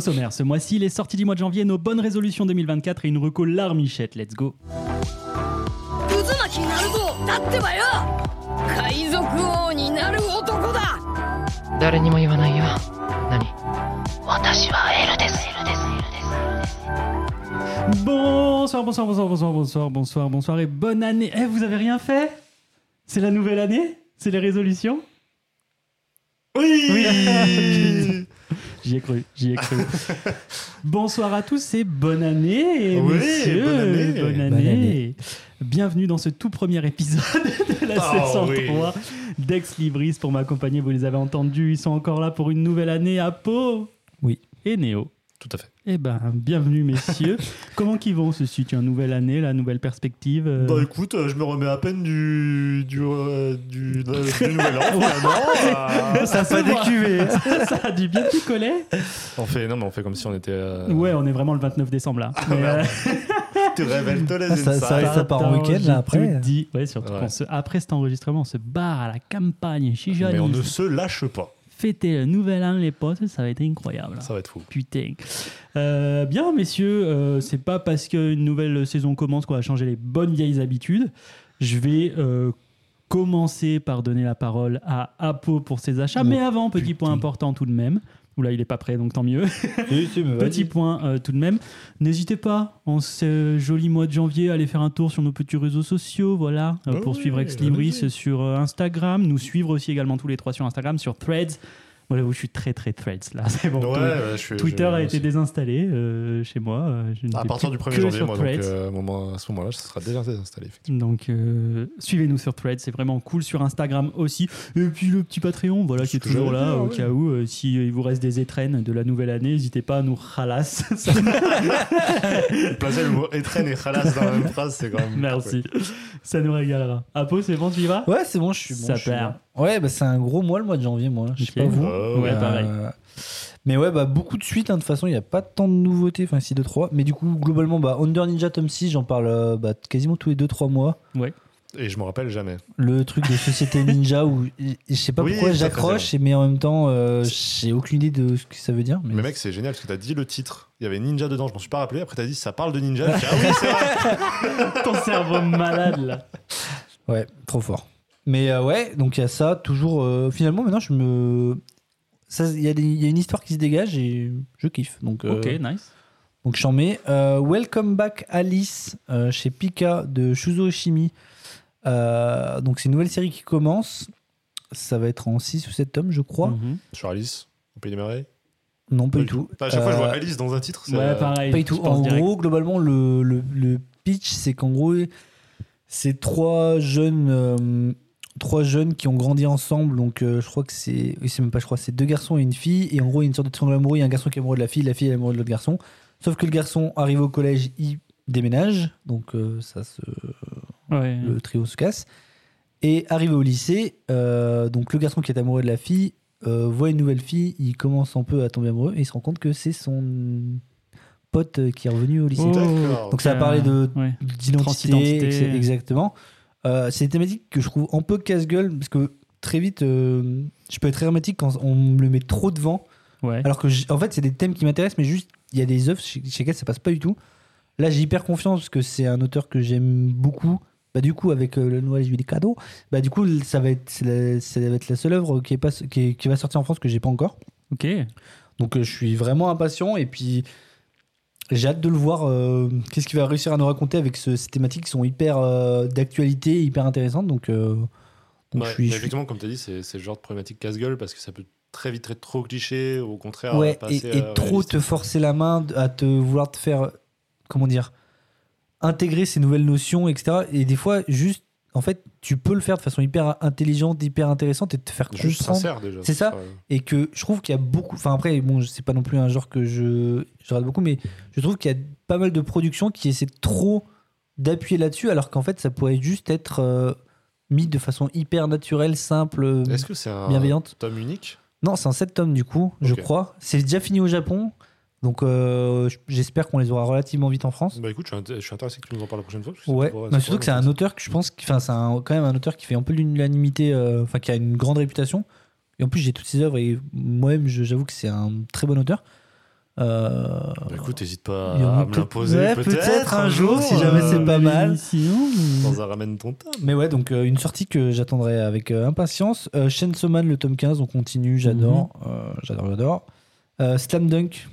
Sommaire, ce mois-ci, les sorties du mois de janvier, nos bonnes résolutions 2024 et une reco larmichette. Let's go. Bonsoir, bonsoir, bonsoir, bonsoir, bonsoir, bonsoir, bonsoir et bonne année. Eh, vous avez rien fait? C'est la nouvelle année? C'est les résolutions? Oui, oui! J'y ai cru, j'y ai cru. Bonsoir à tous et bonne année, Oui, messieurs. bonne année. Bonne Bonne année. année. Bienvenue dans ce tout premier épisode de la Oh, saison oui. 3 d'Ex Libris pour m'accompagner. Vous les avez entendus, ils sont encore là pour une nouvelle année à Pau. Oui. Et Néo. Tout à fait. Eh ben, bienvenue messieurs. Comment qu'ils vont ce une nouvelle année, la nouvelle perspective euh, Bah écoute, euh, je me remets à peine du du euh, du, du nouvel an. finalement. Ça pas décuvé. ça a du bien picolé. on fait non mais on fait comme si on était. euh, Ouais, on est vraiment le 29 décembre là. Mais, euh, Tu révèles tous les Ah, ça- ça- part en week-end, là, après. Ouais, surtout Ouais. qu'on se- après cet enregistrement, on se barre à la campagne chez Johnny. Mais on ne se lâche pas. Fêter le nouvel an, les potes, ça va être incroyable. Ça va être fou. Putain. Euh, bien, messieurs, euh, c'est pas parce qu'une nouvelle saison commence qu'on va changer les bonnes vieilles habitudes. Je vais euh, commencer par donner la parole à Apo pour ses achats. Oh, mais avant, petit point important tout de même. Oula, il est pas prêt, donc tant mieux. Petit point euh, tout de même. N'hésitez pas, en ce joli mois de janvier, à aller faire un tour sur nos petits réseaux sociaux, voilà, euh, Oh pour oui, suivre Ex Libris sur euh, Instagram, nous suivre aussi également tous les trois sur Instagram, sur Threads. Voilà, où je suis très très Threads là, c'est bon. Ouais, Tout- ouais, je suis- Twitter je- a été désinstallé euh, chez moi. euh, je ne À partir plus du 1er que janvier, sur moi, donc Threads. euh, moment- à ce moment-là, ça sera déjà désinstallé. effectivement. Donc, euh, suivez-nous sur Threads, c'est vraiment cool. Sur Instagram aussi. Et puis le petit Patreon, voilà, Ce qui est que toujours j'allais là, dire, au ouais. cas où. euh, si il vous reste des étrennes de la nouvelle année, n'hésitez pas à nous ralasse. Ça- Placer le mot étrennes et khalas dans la même phrase, c'est quand même. Merci. Ça nous régalera. Apo, c'est bon, tu y vas? Ouais, c'est bon, je suis bon. Ça je suis perd. bon. Ouais, bah, c'est un gros mois le mois de janvier, moi. Je sais Ok. pas vous. Oh, Ouais, Euh, pareil. Mais ouais, bah, beaucoup de suites. hein, De toute façon, il n'y a pas tant de nouveautés. Enfin, si, 2-3. Mais du coup, globalement, bah, Under Ninja Tom 6, j'en parle euh, bah, quasiment tous les 2-3 mois. Et je me rappelle jamais. Le truc de Société Ninja où je sais pas Oui, pourquoi j'accroche, mais en même temps, euh, j'ai aucune idée de ce que ça veut dire. Mais, Mais mec, c'est génial parce que t'as dit le titre. Il y avait Ninja dedans, je m'en suis pas rappelé. Après, t'as dit ça parle de Ninja. Ah oui, c'est vrai. Ton cerveau malade, là. Ouais, trop fort. Mais euh, ouais, donc il y a ça, toujours. euh, finalement, maintenant, je me. Il y, a y une histoire qui se dégage et je kiffe. Donc, euh, Ok, nice. donc j'en mets. Euh, Welcome Back Alice euh, chez Pika de Shuzo Oshimi. Euh, donc c'est une nouvelle série qui commence. Ça va être en 6 ou 7 tomes, je crois. Mhm. Sur Alice, au pays des merveilles. Non, pas du tout. À chaque fois, je vois Alice dans un titre. c'est, Ouais, pareil. Pas du tout. En direct. gros, globalement, le, le, le pitch, c'est qu'en gros, c'est trois jeunes, euh, trois jeunes qui ont grandi ensemble. Donc, euh, je crois que c'est, oui, c'est même pas, je crois, c'est deux garçons et une fille. Et en gros, il y a une sorte de triangle amoureux. Il y a un garçon qui est amoureux de la fille, la fille est amoureuse de l'autre garçon. Sauf que le garçon arrive au collège, il déménage. Donc, euh, ça se, Ouais. le trio se casse. Et arrivé au lycée, euh, donc le garçon qui est amoureux de la fille euh, voit une nouvelle fille, il commence un peu à tomber amoureux et il se rend compte que c'est son pote qui est revenu au lycée. Oh. Donc ça va parler de Ouais. d'identité, exactement. Euh, c'est une thématique que je trouve un peu casse-gueule parce que très vite, euh, je peux être hermétique quand on me le met trop devant. Ouais. Alors que, en fait, c'est des thèmes qui m'intéressent, mais juste, il y a des œuvres chez, chez lesquelles ça passe pas du tout. Là, j'ai hyper confiance parce que c'est un auteur que j'aime beaucoup. Bah, du coup, avec euh, le Noël Juillet cadeau, bah, du coup, ça va être, la, ça va être la seule œuvre qui, est pas, qui, est- qui va sortir en France que j'ai pas encore. Ok. Donc, euh, je suis vraiment impatient et puis j'ai hâte de le voir. euh, Qu'est-ce qu'il va réussir à nous raconter avec ce- ces thématiques qui sont hyper euh, d'actualité, hyper intéressantes. Donc, euh, donc Ouais, je suis. mais je suis- effectivement, comme tu as dit, c'est le genre de problématique casse-gueule parce que ça peut très vite être trop cliché, au contraire. Ouais, passer et, et trop te forcer la main à te vouloir te faire, comment dire, intégrer ces nouvelles notions, etc. Et des fois, juste, en fait, tu peux le faire de façon hyper intelligente, hyper intéressante et te faire Juste sincère déjà. C'est ça. Et que je trouve qu'il y a beaucoup. Enfin, après, bon, c'est pas non plus un genre que je, je regarde beaucoup, mais je trouve qu'il y a pas mal de productions qui essaient trop d'appuyer là-dessus, alors qu'en fait, ça pourrait juste être euh, mis de façon hyper naturelle, simple, Est-ce que c'est un bienveillante. tome unique? Non, c'est un 7 tomes du coup, je crois. C'est déjà fini au Japon. Donc euh, j'espère qu'on les aura relativement vite en France. Bah écoute, je suis, int- je suis intéressé que tu nous en parles la prochaine fois. parce que ça Ouais, surtout que c'est un auteur que je pense, enfin c'est un- quand même un auteur qui fait un peu l'unanimité, euh, enfin qui a une grande réputation. Et en plus j'ai toutes ses œuvres et moi-même je- j'avoue que c'est un très bon auteur. Euh, Bah, écoute, n'hésite pas à me l'imposer. ouais, peut-être un jour, si jamais c'est pas mal. Sinon, Dans un ramène ton tome. Mais ouais, donc euh, une sortie que j'attendrai avec euh, impatience. Euh, Chainsaw Man, le tome 15, on continue, j'adore. Mhm. Euh, j'adore, j'adore. Euh, Slam Dunk,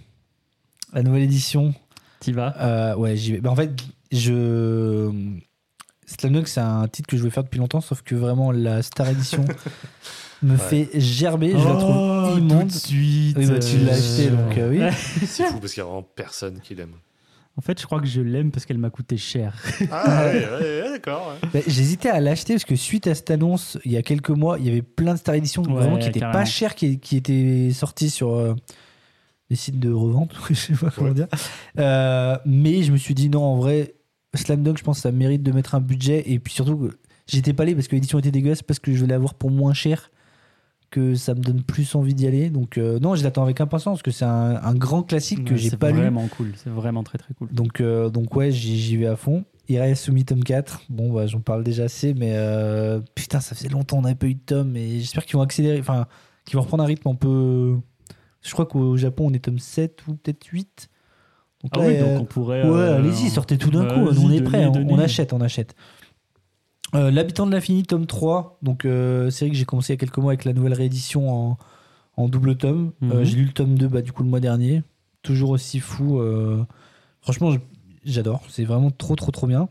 la nouvelle édition. t'y vas. Euh, ouais, j'y vais. Bah, en fait, je. Slam Dunk, c'est un titre que je veux faire depuis longtemps, sauf que vraiment la Star Edition me fait gerber. Je la Oh, trouve tout immonde. de suite. Oui, bah, tu l'as euh, acheté, donc euh, oui. C'est fou parce qu'il y a vraiment personne qui l'aime. En fait, je crois que je l'aime parce qu'elle m'a coûté cher. Ah ouais, ouais, ouais, d'accord. ouais. Bah, J'hésitais à l'acheter parce que suite à cette annonce, il y a quelques mois, il y avait plein de Star Edition Ouais, vraiment qui étaient pas chers, qui, qui étaient sortis sur euh, des sites de revente, je sais pas comment Ouais. dire. Euh, mais je me suis dit non, en vrai, Slam Dunk, je pense que ça mérite de mettre un budget. Et puis surtout, j'étais pas allé parce que l'édition était dégueulasse, parce que je vais l'avoir pour moins cher, que ça me donne plus envie d'y aller. Donc euh, non, je l'attends avec impatience parce que c'est un, un grand classique que Ouais, j'ai c'est pas lu. vraiment cool. C'est vraiment très très cool. Donc, euh, donc ouais, j'y vais à fond. Irasumi tome 4. Bon, bah, j'en parle déjà assez, mais euh, putain, ça faisait longtemps qu'on n'avait pas eu de tome et j'espère qu'ils vont accélérer, enfin, qu'ils vont reprendre un rythme un peu. Je crois qu'au Japon, on est tome 7 ou peut-être 8. Donc Ah là, oui, euh, donc on pourrait. ouais, euh, allez-y, sortez tout d'un bah, coup. On est prêts, donnez, on, achète, on achète. Euh, L'habitant de l'infini, tome 3. Donc, euh, série que j'ai commencé il y a quelques mois avec la nouvelle réédition en, en double tome. Mhm. j'ai lu le tome 2 bah, du coup le mois dernier. Toujours aussi fou. franchement, j'adore. C'est vraiment trop, trop, trop bien.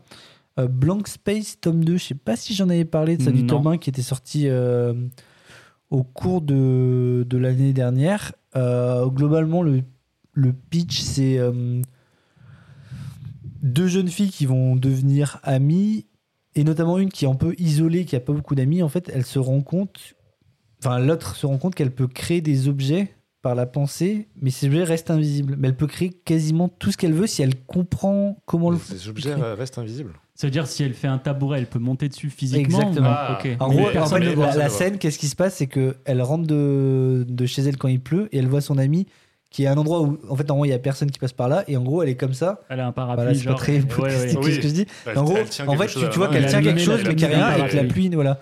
Blank Space, tome 2. Je sais pas si j'en avais parlé de ça du Non. tome 1 qui était sorti au cours de, de l'année dernière. Euh, globalement, le, le pitch, c'est euh, deux jeunes filles qui vont devenir amies et notamment une qui est un peu isolée, qui a pas beaucoup d'amis. En fait, elle se rend compte, enfin l'autre se rend compte qu'elle peut créer des objets par la pensée, mais ces objets restent invisibles. Mais elle peut créer quasiment tout ce qu'elle veut si elle comprend comment le. Ces objets créer. restent invisibles. Ça veut dire si elle fait un tabouret, elle peut monter dessus physiquement. Exactement. Ah. ok. En gros, en personne fait, la, la scène, qu'est-ce qui se passe? C'est que elle rentre de, de chez elle quand il pleut et elle voit son ami qui est à un endroit où, en fait, en gros, il y a personne qui passe par là et en gros, elle est comme ça. Elle a un parapluie. Voilà, c'est pas très ouais, ouais. Oui. ce que je dis? Elle- En gros, en fait, tu, vois qu'elle Elle tient a quelque chose, mais qu'il n'y a la rien, avec la pluie, voilà.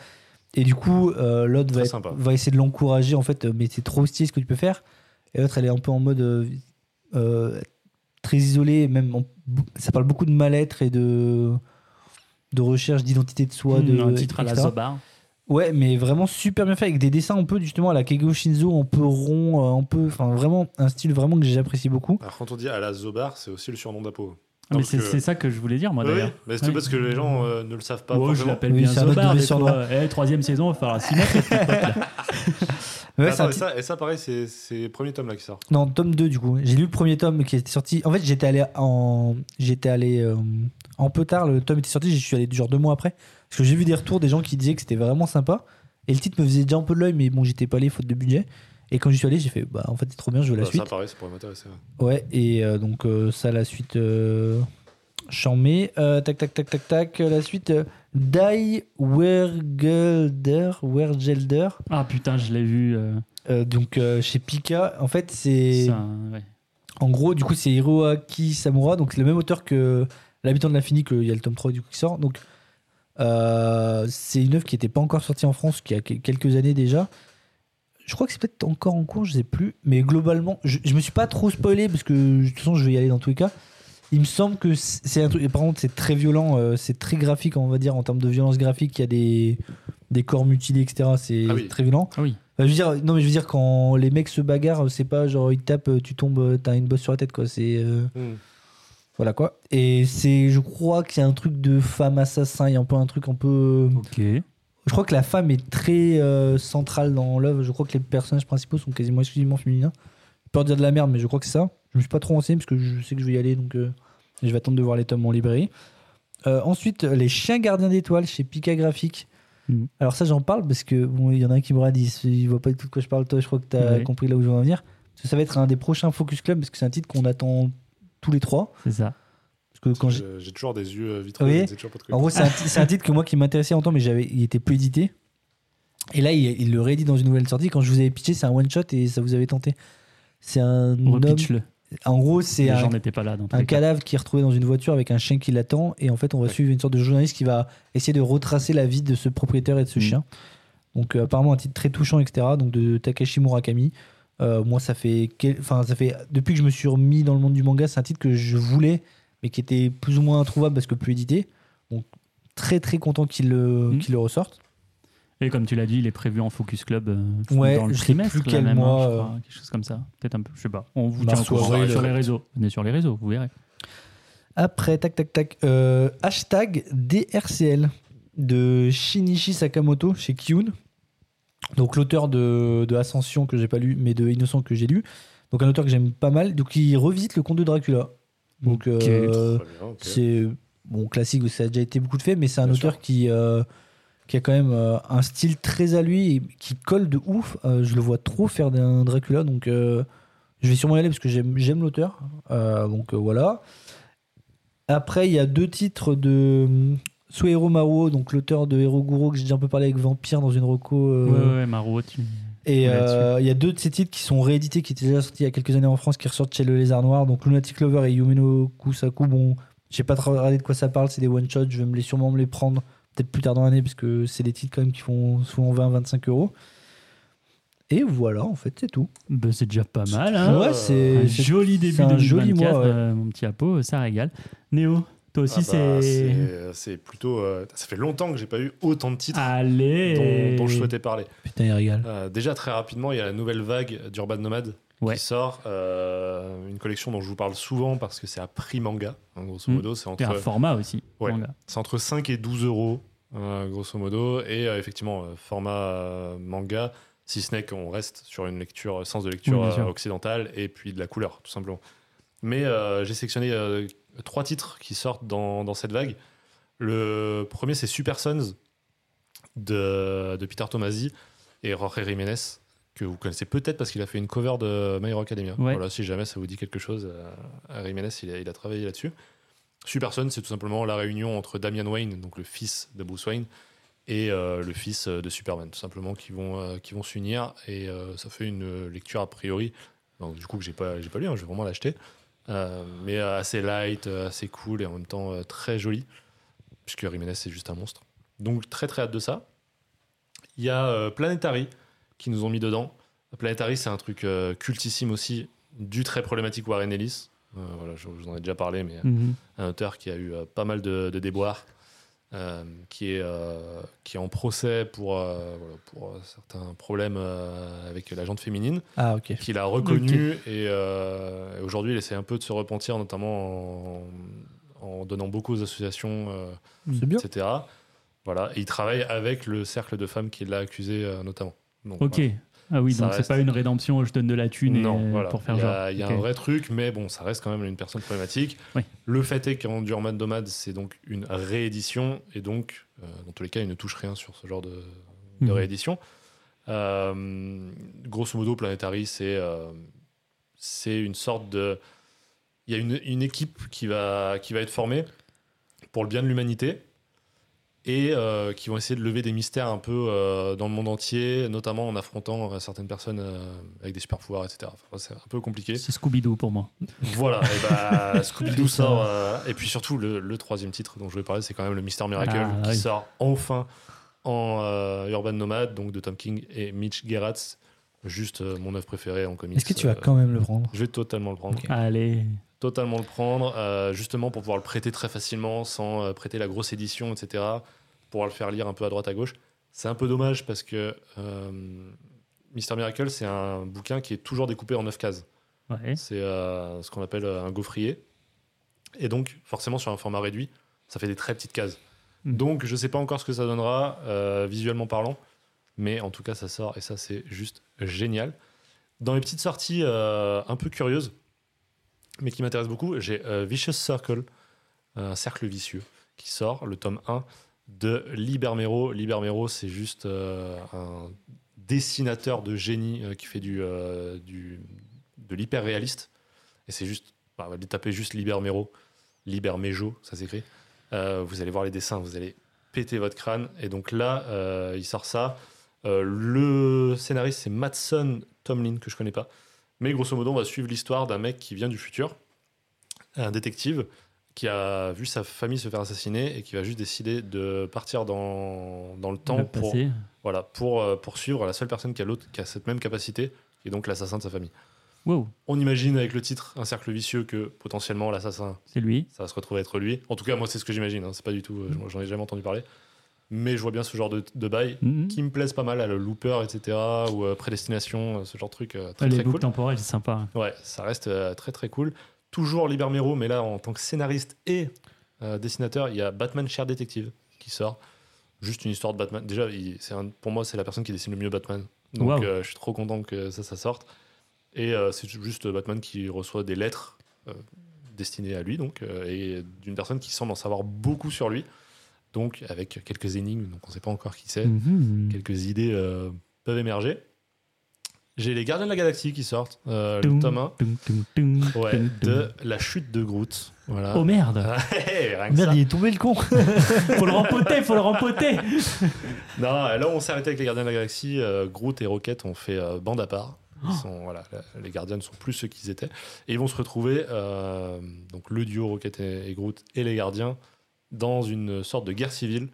Et du coup, euh, l'autre va, va essayer de l'encourager, en fait, euh, mais c'est trop stylé ce que tu peux faire. Et l'autre, elle est un peu en mode euh, euh, très isolée, même en- ça parle beaucoup de mal-être et de, de recherche d'identité de soi. de, Hmm, un titre à la. Zobar. Ouais, mais vraiment super bien fait avec des dessins un peu justement à la Keigo Shinzo, un peu rond, euh, un peu, enfin vraiment un style vraiment que j'apprécie beaucoup. Alors quand on dit à la Zobar, c'est aussi le surnom d'Apo. Ah, Non, mais parce c'est que- ça que je voulais dire, moi oui, d'ailleurs. mais c'est Oui. parce que les gens euh, ne le savent pas Ouais, je l'appelle Oui, bien Zobar. de des surnom. fois. Eh, troisième saison, il va falloir s'y mettre. Ouais, Attends, un et, ça, et ça, pareil, c'est le premier tome là qui sort. Non, tome 2 du coup. J'ai lu le premier tome qui était sorti. En fait, j'étais allé en j'étais allé euh, en peu tard, le tome était sorti, j'y suis allé genre deux mois après parce que j'ai vu des retours des gens qui disaient que c'était vraiment sympa et le titre me faisait déjà un peu de l'œil mais bon, j'étais pas allé faute de budget. Et quand j'y suis allé, j'ai fait bah en fait, c'est trop bien, je veux la Bah, suite. Ça, pareil, ça pourrait m'intéresser. ouais. Ouais, et euh, donc euh, ça, la suite. Euh, tac, tac, tac, tac, tac. La suite Die Wergelder. Wergelder. Ah putain, je l'ai vu. euh, Euh, donc euh, chez Pika. En fait, c'est. ouais. En gros, du coup, c'est Hiroaki Samura. Donc, c'est le même auteur que L'habitant de l'infini, qu'il y a le tome 3 du coup, qui sort. Donc, euh, c'est une œuvre qui n'était pas encore sortie en France, qui a que- quelques années déjà. Je crois que c'est peut-être encore en cours, je sais plus. Mais globalement, je, je me suis pas trop spoilé parce que de toute façon, je vais y aller dans tous les cas. Il me semble que c'est un truc. Par contre, c'est très violent, euh, c'est très graphique, on va dire, en termes de violence graphique. Il y a des, des corps mutilés, etc. C'est Ah oui. très violent. Ah oui. Enfin, je veux dire, non, mais je veux dire, quand les mecs se bagarrent, c'est pas genre ils te tapent, tu tombes, euh, t'as une bosse sur la tête, quoi. C'est. euh, Hmm. voilà, quoi. Et c'est, je crois qu'il y a un truc de femme assassin, il y a un peu un truc un peu. Ok. Je crois que la femme est très euh, centrale dans l'œuvre. Je crois que les personnages principaux sont quasiment exclusivement féminins. J'ai peur de dire de la merde, mais je crois que c'est ça. Je me suis pas trop renseigné parce que je sais que je vais y aller, donc euh, je vais attendre de voir les tomes en librairie. Euh, ensuite, Les Chiens Gardiens d'Étoiles chez Pika Graphique. Mhm. Alors, ça, j'en parle parce que bon, il y en a un qui m'aura dit il voit pas du tout de quoi je parle. Toi, je crois que tu as compris là où je veux en venir. Parce que ça va être un des prochains Focus Club parce que c'est un titre qu'on attend tous les trois. C'est ça. Parce que quand j'ai- toujours des yeux euh, vitreux. Oui. ne en gros, c'est un, titre que moi qui m'intéressait longtemps, mais j'avais, il était plus édité. Et là, il, il le réédite dans une nouvelle sortie. Quand je vous avais pitché, c'est un one shot et ça vous avait tenté. C'est un homme. En gros, c'est un, gens n'étaient pas là dans tous un les cas. cadavre qui est retrouvé dans une voiture avec un chien qui l'attend. Et en fait, on va Ouais. suivre une sorte de journaliste qui va essayer de retracer la vie de ce propriétaire et de ce Mm. chien. Donc, euh, apparemment, un titre très touchant, etc. Donc, de Takashi Murakami. Euh, moi, ça fait, quel- enfin, ça fait depuis que je me suis remis dans le monde du manga, c'est un titre que je voulais, mais qui était plus ou moins introuvable parce que plus édité. Donc très très content qu'il le, qu'il le ressorte. Et comme tu l'as dit, il est prévu en Focus Club euh, Ouais, dans le je sais trimestre. plus là, quel même, hein, mois, je euh. crois, quelque chose comme ça. Peut-être un peu, je sais pas. On vous tient au ou courant sur les réseaux. Venez sur les réseaux, vous verrez. Après, tac tac tac, euh, hashtag DRCL de Shinichi Sakamoto chez Kyun. Donc l'auteur de, de Ascension que j'ai pas lu, mais de Innocent que j'ai lu. Donc un auteur que j'aime pas mal. Donc il revisite le conte de Dracula. Donc euh, c'est bon classique, ça a déjà été beaucoup de fait, mais c'est un Bien auteur sûr. qui euh, qui a quand même euh, un style très à lui et qui colle de ouf. Euh, je le vois trop faire d'un Dracula, donc euh, je vais sûrement y aller parce que j'aime l'auteur. Donc voilà. Après, il y a deux titres de Suehiro Maruo, donc l'auteur de Heroguro que j'ai déjà un peu parlé avec Vampire dans une reco. Ouais, ouais, Maro, tu. et il y a deux de ces titres qui sont réédités, qui étaient déjà sortis il y a quelques années en France, qui ressortent chez Le Lézard Noir. Donc Lunatic Lover et Yumeno Kusaku. Bon, je sais pas trop regardé de quoi ça parle, c'est des one-shots. Je vais me les sûrement me les prendre peut-être plus tard dans l'année, parce que c'est des titres quand même qui font souvent 20-25 euros. Et voilà, en fait, c'est tout. Bah, c'est déjà pas mal. Hein ouais, un c'est joli début 2024, joli mois, ouais. euh, mon petit Apo, ça régale. Néo, toi aussi, Ah bah, c'est. c'est. C'est plutôt. euh, ça fait longtemps que j'ai pas eu autant de titres Allez dont, dont je souhaitais parler. Putain, il régale. Euh, déjà, très rapidement, il y a la nouvelle vague d'Urban Nomad Ouais. qui sort. euh, une collection dont je vous parle souvent parce que c'est à prix manga. hein, grosso Mm. modo, c'est Et un entre, format aussi. Ouais. c'est entre 5 et 12 euros, euh, grosso modo. Et euh, effectivement, euh, format manga, si ce n'est qu'on reste sur une lecture, sens de lecture Oui, occidentale et puis de la couleur, tout simplement. Mais j'ai sélectionné trois titres qui sortent dans, dans cette vague. Le premier, c'est Super Sons de, de Peter Tomasi et Jorge Jiménez, que vous connaissez peut-être parce qu'il a fait une cover de My Hero Academia. Ouais. Voilà, si jamais ça vous dit quelque chose, euh, Jiménez, il a, il a travaillé là-dessus. Super Sons, c'est tout simplement la réunion entre Damian Wayne, donc le fils de Bruce Wayne, et euh, le fils de Superman, tout simplement, qui vont, euh, qui vont s'unir. Et euh, ça fait une lecture a priori, donc, du coup, que j'ai pas, j'ai pas lu, hein, je vais vraiment l'acheter. Euh, mais euh, assez light, euh, assez cool et en même temps euh, très joli, puisque Jiménez c'est juste un monstre. Donc très très hâte de ça. Il y a euh, Planetary qui nous ont mis dedans. Planetary c'est un truc euh, cultissime aussi du très problématique Warren Ellis. Euh, voilà, je, je vous en ai déjà parlé, mais Mhm. un auteur qui a eu euh, pas mal de, de déboires, euh, qui, est, euh, qui est en procès pour, euh, voilà, pour euh, certains problèmes euh, avec la jante féminine Ah, qu'il a reconnu et, euh, et aujourd'hui il essaie un peu de se repentir notamment en, en donnant beaucoup aux associations euh, bien. etc voilà et il travaille avec le cercle de femmes qui l'a accusé euh, notamment Donc, Ok. voilà. Ah oui, Ça donc c'est pas une rédemption, je donne de la thune et- voilà pour faire il y genre. a, il y a un vrai truc mais bon ça reste quand même une personne problématique Oui. le fait est qu'en Durman Domad c'est donc une réédition et donc euh, dans tous les cas il ne touche rien sur ce genre de, de Mhm. réédition Euh, grosso modo Planetary c'est euh, c'est une sorte de il y a une, une équipe qui va qui va être formée pour le bien de l'humanité et euh, qui vont essayer de lever des mystères un peu euh, dans le monde entier, notamment en affrontant euh, certaines personnes avec des super pouvoirs, etc. Enfin, c'est un peu compliqué. C'est Scooby-Doo pour moi. Voilà, et bah, Scooby-Doo sort. et puis surtout, le, le troisième titre dont je vais parler, c'est quand même le Mister Miracle Ah, qui oui. sort enfin en Urban Nomad, donc de Tom King et Mitch Gerrats. Juste mon œuvre préférée en comics. Est-ce que tu vas quand même le prendre? Je vais totalement le prendre. Allez. Totalement le prendre, euh, justement pour pouvoir le prêter très facilement, sans euh, prêter la grosse édition, etc. Pouvoir le faire lire un peu à droite à gauche. C'est un peu dommage parce que euh, Mister Miracle, c'est un bouquin qui est toujours découpé en 9 cases. Ouais. C'est ce qu'on appelle un gaufrier. Et donc, forcément, sur un format réduit, ça fait des très petites cases. Mm. Donc, je ne sais pas encore ce que ça donnera, visuellement parlant. Mais en tout cas, ça sort et ça, c'est juste génial. Dans les petites sorties un peu curieuses, mais qui m'intéressent beaucoup, j'ai euh, Vicious Circle, un cercle vicieux, qui sort, le tome 1 de Libermero. Libermero, c'est juste euh, un dessinateur de génie euh, qui fait du, du, de l'hyper-réaliste. Et c'est juste, bah, vous tapez juste Libermero, Libermejo, ça s'écrit. Vous allez voir les dessins, vous allez péter votre crâne. Et donc là, il sort ça. Le scénariste, c'est Matson Tomlin, que je connais pas. Mais grosso modo, on va suivre l'histoire d'un mec qui vient du futur, un détective qui a vu sa famille se faire assassiner et qui va juste décider de partir dans, dans le temps Le pour, passé. voilà, pour euh, poursuivre la seule personne qui a, l'autre, qui a cette même capacité, qui est donc l'assassin de sa famille. Wow, On imagine avec le titre un cercle vicieux que potentiellement l'assassin, c'est lui. ça va se retrouver être lui. En tout cas, moi, c'est ce que j'imagine. hein. C'est pas du tout. euh, j'en ai jamais entendu parler. Mais je vois bien ce genre de, de bail Mhm. qui me plaisent pas mal, le Looper, etc. ou euh, Prédestination, euh, ce genre de truc euh, très les très boucles cool. c'est sympa. Ouais, ça reste euh, très très cool. Toujours Liber Mero, mais là en tant que scénariste et euh, dessinateur, il y a Batman Cher Detective qui sort. Juste une histoire de Batman. Déjà, il- c'est un- pour moi, c'est la personne qui dessine le mieux Batman. Donc Wow. je suis trop content que ça, ça sorte. Et c'est juste Batman qui reçoit des lettres destinées à lui, donc, et d'une personne qui semble en savoir beaucoup sur lui. Donc avec quelques énigmes, donc on ne sait pas encore qui c'est Mhm. quelques idées euh, peuvent émerger. J'ai les Gardiens de la Galaxie qui sortent, euh, le tome 1 toum, toum, toum, ouais, toum, toum. de La chute de Groot. Voilà. Oh merde, Rien que Merde, ça. il est tombé le con. faut le rempoter, faut le rempoter. Non, là on s'est arrêté avec les Gardiens de la Galaxie. euh, Groot et Rocket ont fait euh, bande à part. Ils sont, voilà, la- les Gardiens ne sont plus ceux qu'ils étaient. Et ils vont se retrouver, donc le duo Rocket et, et Groot et les Gardiens, dans une sorte de guerre civile.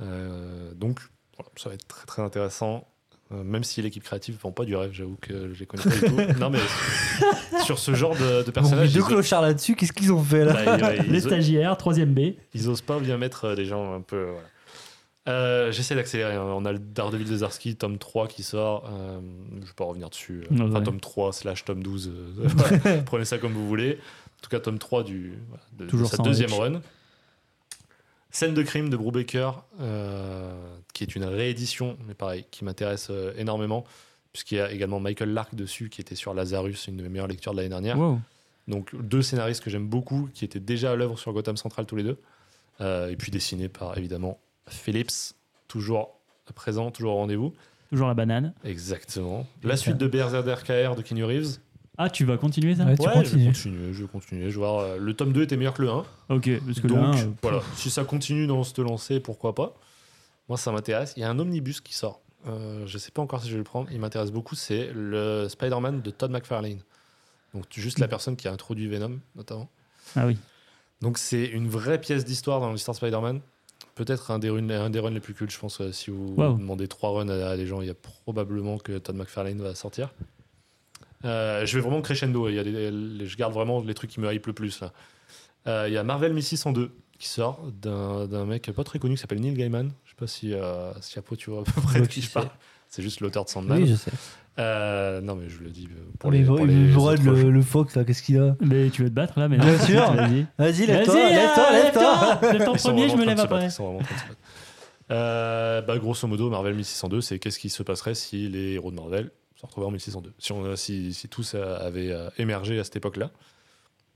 Euh, donc voilà, ça va être très très intéressant. Euh, même si l'équipe créative vend pas du rêve, j'avoue que je les connais pas du tout. Non mais sur ce genre de, de Bon, personnage, deux clochards là-dessus, qu'est-ce qu'ils ont fait là bah, Les stagiaires, 3ème B. ils osent pas bien mettre euh, des gens un peu. voilà. Euh, J'essaie d'accélérer. hein. On a le Daredevil de Zarski, tome 3 qui sort. Euh, je vais pas revenir dessus. Ouais, Enfin, ouais. tome 3 slash tome 12. euh, voilà. Prenez ça comme vous voulez. En tout cas, tome 3 du, voilà, de, sa deuxième run. Scène de crime de Brubaker, euh, qui est une réédition, mais pareil, qui m'intéresse euh, énormément, puisqu'il y a également Michael Lark dessus, qui était sur Lazarus, une de mes meilleures lectures de l'année dernière. Wow. Donc deux scénaristes que j'aime beaucoup, qui étaient déjà à l'œuvre sur Gotham Central tous les deux. Euh, et puis dessinés par évidemment Phillips, toujours présent, toujours au rendez-vous. Toujours la banane. Exactement. La suite de BRZRKR de Kenny Reeves. Ah, tu vas continuer ça Ouais, tu je vais continues. continuer, je vais continuer. Je vais voir, euh, le tome 2 était meilleur que le 1. Ok, parce que Donc là, euh, voilà, si ça continue dans cette lancée, pourquoi pas? Moi, ça m'intéresse. Il y a un omnibus qui sort. Euh, je sais pas encore si je vais le prendre. Il m'intéresse beaucoup. C'est le Spider-Man de Todd McFarlane. Donc juste la personne qui a introduit Venom, notamment. ah oui. Donc c'est une vraie pièce d'histoire dans l'histoire de Spider-Man. Peut-être un des runs, un des runs les plus cultes, je pense. euh, Si vous Wow. demandez trois runs à, à des gens, il y a probablement que Todd McFarlane va sortir. Euh, je vais vraiment crescendo. Il y a des- les- je garde vraiment les trucs qui me hype le plus. là. Euh, il y a Marvel 1602 qui sort d'un d'un mec pas très connu qui s'appelle Neil Gaiman. Je sais pas si, euh, si Apo, tu vois à peu près de qui je parle. c'est. Juste l'auteur de Sandman. Oui, je sais. Euh, non, mais je le dis pour Mais les, il pour les le, le Fox là, qu'est-ce qu'il a? Mais tu veux te battre là mais Bien sûr. Vas-y. Vas-y, lève-toi, Vas-y, lève-toi, lève-toi premier, je me lève après. ils sont vraiment en train de se battre. Euh, bah, grosso modo, Marvel 1602, c'est qu'est-ce qui se passerait si les héros de Marvel se retrouvaient en 1602 si, on, si, si tous euh, avaient euh, émergé à cette époque-là.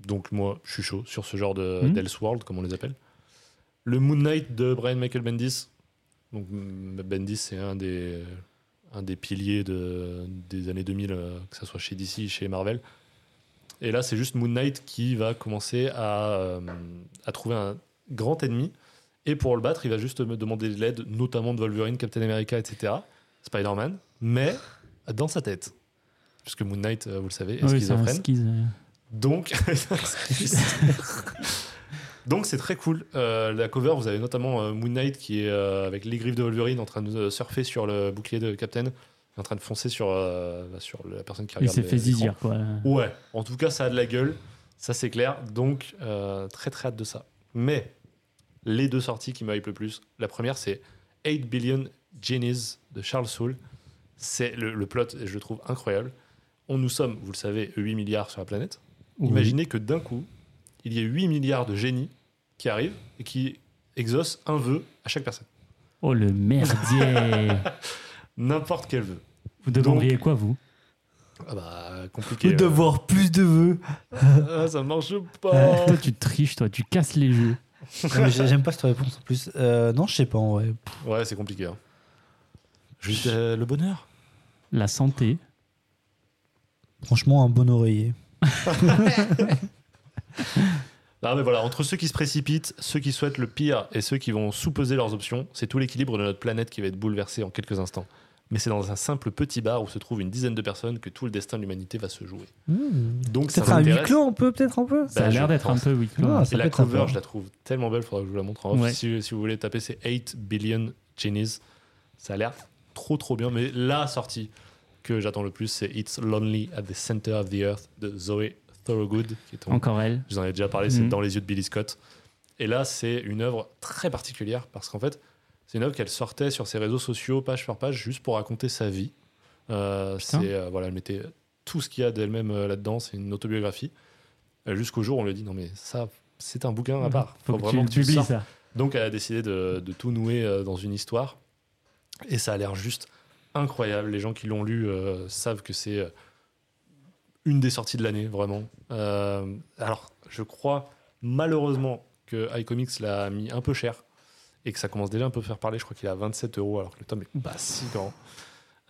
Donc moi, je suis chaud sur ce genre de Mhm. d'Elseworld, comme on les appelle. Le Moon Knight de Brian Michael Bendis. Donc Bendis, c'est un des, un des piliers de, des années 2000, euh, que ce soit chez DC, chez Marvel. Et là, c'est juste Moon Knight qui va commencer à, euh, à trouver un grand ennemi. Et pour le battre, il va juste me demander de l'aide, notamment de Wolverine, Captain America, etc. Spider-Man, mais dans sa tête. Puisque Moon Knight, euh, vous le savez, est Oui, schizophrène. skiz, euh. Donc, donc c'est très cool. Euh, la cover, vous avez notamment euh, Moon Knight qui est euh, avec les griffes de Wolverine en train de surfer sur le bouclier de Captain, en train de foncer sur, bah, sur la personne qui Il regarde. s'est les- fait zizir quoi. Ouais, en tout cas, ça a de la gueule, ça c'est clair. Donc, très très hâte de ça. Mais les deux sorties qui me hype le plus, la première c'est 8 Billion Genies de Charles Soule. C'est le, le plot, je le trouve incroyable. On nous sommes, vous le savez, 8 milliards sur la planète. Oui. Imaginez que d'un coup, il y ait 8 milliards de génies qui arrivent et qui exaucent un vœu à chaque personne. Oh le merdier N'importe quel vœu. Vous demanderiez quoi vous? Ah bah, compliqué. Faut d'avoir plus de vœux. Ah, ça marche pas. Toi tu triches, toi tu casses les jeux. J'aime pas cette réponse en plus. Euh, non, je sais pas en vrai. Ouais, c'est compliqué. hein. Juste euh, le bonheur. La santé. Franchement, un bon oreiller. Non, mais voilà, entre ceux qui se précipitent, ceux qui souhaitent le pire et ceux qui vont sous-peser leurs options, c'est tout l'équilibre de notre planète qui va être bouleversé en quelques instants. Mais c'est dans un simple petit bar où se trouve une dizaine de personnes que tout le destin de l'humanité va se jouer. Donc ça Peut-être un huis clos, on peut peut-être un peu Ça a Bah, l'air d'être un peu oui. Ah, Et ça la cover, je la trouve tellement belle, faudra que je vous la montre en off. Ouais. Si, si vous voulez taper, c'est 8 billion genies. Ça a l'air trop trop bien. Mais la sortie que j'attends le plus, c'est It's Lonely at the Center of the Earth de Zoe Thorogood. Qui est Encore elle. Je vous en ai déjà parlé, c'est Mhm. Dans les yeux de Billy Scott. Et là, c'est une œuvre très particulière parce qu'en fait, c'est une œuvre qu'elle sortait sur ses réseaux sociaux, page par page, juste pour raconter sa vie. Euh, c'est euh, voilà, elle mettait tout ce qu'il y a d'elle-même euh, là-dedans. C'est une autobiographie. Jusqu'au jour on lui a dit non mais ça, c'est un bouquin à part. Faut, que tu le le publies, ça. Donc elle a décidé de, de tout nouer dans une histoire. Et ça a l'air juste incroyable. Les gens qui l'ont lu euh, savent que c'est euh, une des sorties de l'année, vraiment. Euh, alors, je crois malheureusement que iComics l'a mis un peu cher et que ça commence déjà un peu à faire parler. Je crois qu'il est à 27 euros alors que le tome est pas si grand.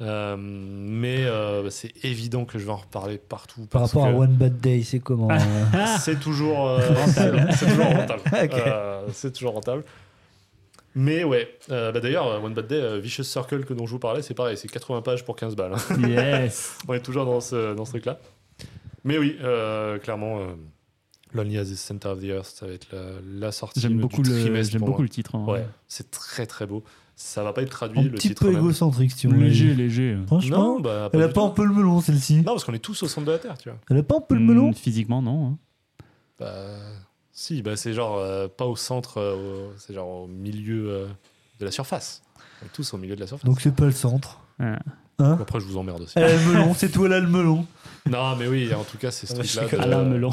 Euh, mais euh, c'est évident que je vais en reparler partout. Par parce rapport à One Bad Day, c'est comment euh c'est toujours euh, rentable. Euh, c'est toujours rentable. Mais ouais, euh, bah d'ailleurs, euh, One Bad Day, euh, Vicious Circle que dont je vous parlais, c'est pareil, c'est 80 pages pour 15 balles. hein. Yes. On est toujours dans ce, dans ce truc-là. Mais oui, euh, clairement, euh, Lonely as the Center of the Earth, ça va être la, la sortie J'aime du beaucoup, le, trimestre j'aime beaucoup moi. le titre. hein. Ouais, c'est très très beau. Ça va pas être traduit, Un le petit titre. peu même. égocentrique, si on Léger, léger. Franchement, Non, bah, elle a du pas un peu le melon, celle-ci. Non, parce qu'on est tous au centre de la Terre, tu vois. Elle a pas un peu le melon Physiquement, non. hein. Bah, si, bah, c'est genre euh, pas au centre, euh, c'est genre au milieu euh, de la surface. On est tous au milieu de la surface. Donc c'est pas le centre. Ah. Hein Après, je vous emmerde aussi. Elle a le melon, c'est toi là le melon. non, mais oui, en tout cas, c'est ce Ah, je truc-là. de- Alain Melon.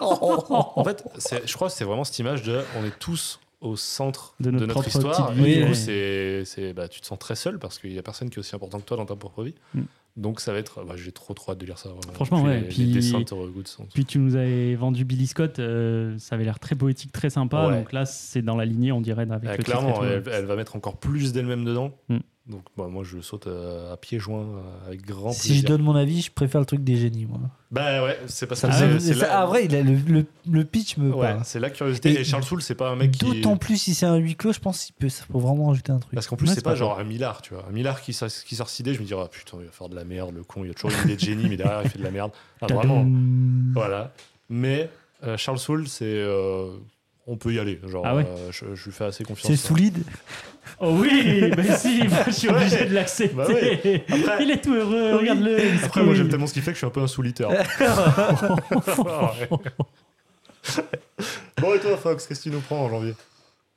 En fait, c'est- je crois que c'est vraiment cette image de on est tous au centre De de notre notre, propre histoire. petite Et vie, du coup, ouais. c'est, c'est- bah, tu te sens très seul parce qu'il y a personne qui est aussi important que toi dans ta propre vie. Mm. Donc ça va être. bah, j'ai trop trop hâte de lire ça. vraiment. Franchement, Puis ouais, Les, puis- les dessins de Thorogood sont. Puis tu nous avais vendu Billy Scott, euh, ça avait l'air très poétique, très sympa. Ouais. Donc là, c'est dans la lignée, on dirait, avec le clairement, titre elle va mettre encore plus d'elle-même dedans. Mm. Donc bah, moi, je saute euh, à pieds joints euh, avec grand Si plaisir. je donne mon avis, je préfère le truc des génies, moi. Bah ouais, c'est parce Ça que c'est, Ah, vrai, il a le, le, le pitch me Ouais, c'est la curiosité. Et Et, Charles Soule, c'est pas un mec qui. D'autant plus si c'est un huis clos, je pense qu'il peut, ça peut vraiment rajouter un truc. Parce qu'en plus, c'est pas, pas genre un millard, tu vois. Un millard qui, sort- qui sort idée, je me dis, oh, putain, il va faire de la merde, le con, il a toujours une idée de génie, mais derrière, il fait de la merde. Ah, vraiment. Voilà. Mais euh, Charles Soule, c'est. euh, on peut y aller. Genre, Ah ouais euh, je, je lui fais assez confiance. C'est solide. Oh oui, mais si, moi, je suis obligé Ouais. de l'accepter. Bah ouais. Après- il est tout heureux, Oui. regarde-le. Après, moi, j'aime tellement ce qu'il fait que je suis un peu un souliter. bon, et toi, Fox, qu'est-ce que tu nous prends en janvier?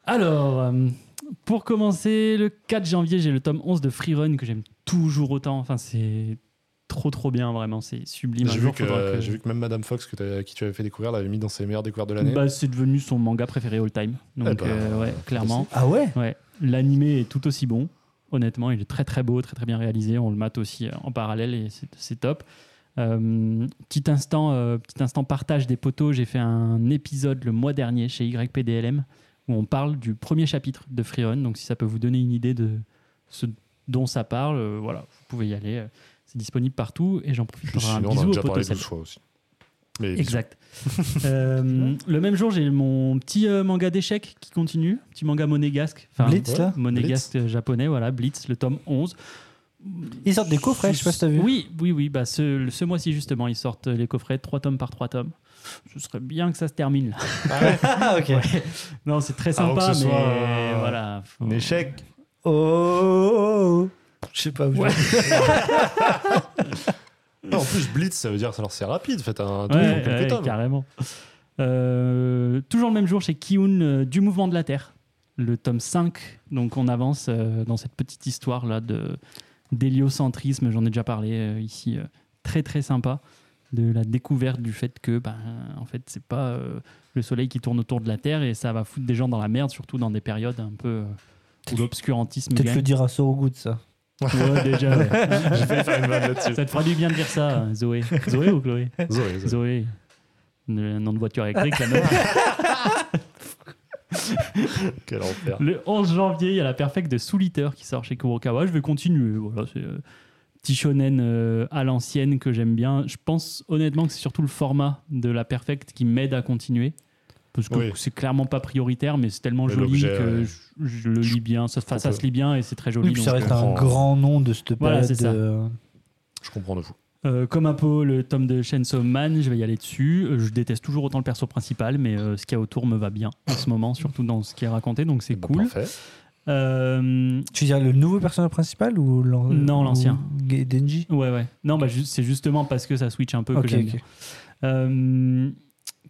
Alors, euh, pour commencer, le 4 janvier, j'ai le tome 11 de Freerun que j'aime toujours autant. Enfin, c'est trop trop bien, vraiment, c'est sublime. J'ai vu, que, faudra que- j'ai vu que même Madame Fox, que qui tu avais fait découvrir, l'avait mis dans ses meilleures découvertes de l'année. Bah, c'est devenu son manga préféré all time. Donc, Eh ben, euh, ouais, clairement. Ah ouais Ouais, l'animé est tout aussi bon. Honnêtement, il est très très beau, très très bien réalisé. On le mate aussi euh, en parallèle et c'est- c'est top. Euh, petit instant, euh, petit instant partage des poteaux. J'ai fait un épisode le mois dernier chez YPDLM où on parle du premier chapitre de Freerun. Donc, si ça peut vous donner une idée de ce dont ça parle, euh, voilà, vous pouvez y aller. C'est disponible partout et j'en profite pour un bisou au poteau parlé Seb. 12 fois aussi. Mais. Exact. Euh, le même jour, j'ai mon petit euh, manga d'échecs qui continue, petit manga monégasque. Enfin, Blitz, là Monégasque euh, japonais, voilà, Blitz, le tome 11. Ils sortent des coffrets, je sais pas si t'as vu. Oui, oui, oui. Bah ce, ce mois-ci, justement, ils sortent les coffrets, 3 tomes par 3 tomes. Ce serait bien que ça se termine là. Ah, ok. Non, c'est très que sympa, ce mais soit voilà. faut- Un échec. Oh, oh, oh. Je sais pas où Ouais. Non, en plus, Blitz, ça veut dire alors c'est rapide. Faites un truc Ouais, en quelques ouais, tomes. carrément. Euh, toujours le même jour chez Kiun euh, du mouvement de la Terre, le tome 5. Donc on avance euh, dans cette petite histoire là de d'héliocentrisme, j'en ai déjà parlé euh, ici, euh, très très sympa, de la découverte du fait que ben, en fait c'est pas euh, le soleil qui tourne autour de la Terre et ça va foutre des gens dans la merde, surtout dans des périodes un peu euh, où l'obscurantisme Peut-être le dire à Sorogood, ça. Ouais, déjà. ouais. J'ai failli faire une vanne là-dessus. ça te fera du bien de dire ça, Zoé. Zoé ou Chloé Zoé, Zoé. Zoé. Nom de voiture électrique, la. Quel enfer. Le 11 janvier, il y a la Perfect de Souliter qui sort chez Kurokawa. Je vais continuer. Voilà, c'est euh, petit shonen euh, à l'ancienne que j'aime bien. Je pense honnêtement que c'est surtout le format de la Perfect qui m'aide à continuer. Parce que Oui. c'est clairement pas prioritaire, mais c'est tellement Mais joli que je, je le lis bien. Ça, se lit bien et c'est très joli. Oui, puis ça reste euh, un grand nom de cette Voilà, période. c'est ça. de- Je comprends de vous. Euh, comme un peu le tome de Chainsaw Man, je vais y aller dessus. Euh, Je déteste toujours autant le perso principal, mais euh, ce qu'il y a autour me va bien en ce moment, surtout dans ce qui est raconté, donc c'est Bah, cool. Parfait. Euh, Tu veux dire le nouveau personnage principal ou Non, l'ancien. Denji? Ouais, ouais. Non, bah, ju- c'est justement parce que ça switch un peu que j'aime ok. bien.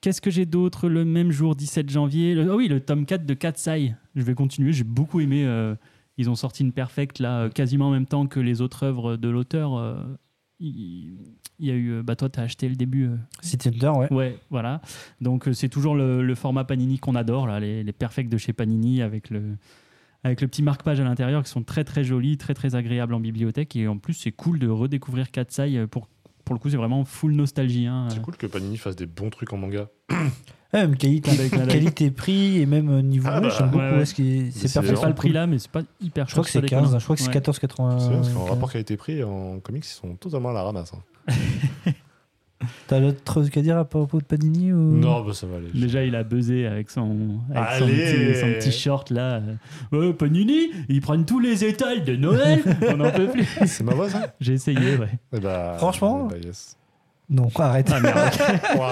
Qu'est-ce que j'ai d'autre le même jour, 17 janvier le- Ah oui, le tome 4 de Katsai. Je vais continuer, j'ai beaucoup aimé. euh, ils ont sorti une perfect là, euh, quasiment en même temps que les autres œuvres de l'auteur. euh, Il il y a eu. Bah, toi, t'as acheté le début. euh, City Hunter, ouais. Ouais, voilà. Donc c'est toujours le, le format Panini qu'on adore, là, les, les perfects de chez Panini avec le, avec le petit marque-page à l'intérieur qui sont très très jolis, très très agréables en bibliothèque. Et en plus, c'est cool de redécouvrir Katsai. Pour, pour le coup, c'est vraiment full nostalgie. hein. C'est cool que Panini fasse des bons trucs en manga. Ouais, même qualité, qualité prix et même euh, niveau. Ah bah, j'aime beaucoup. ouais, ouais. ouais, ce qui est- c'est parfait. C'est pas le prix là, mais c'est pas hyper Je crois que c'est pas 15, déconnant. je crois que c'est Ouais. 14,80. C'est vrai, parce qu'en rapport qualité-prix, en comics, ils sont totalement à la ramasse. hein. T'as d'autres trucs à dire à propos de Panini ou... Non, bah ça va aller. Déjà, il a buzzé avec son, avec son, petit, son petit short là. Euh, Panini, ils prennent tous les étals de Noël, on n'en peut plus. C'est ma voix, ça? J'ai essayé, ouais. Eh bah, Franchement bah, yes. Non, arrête. Ah, merde.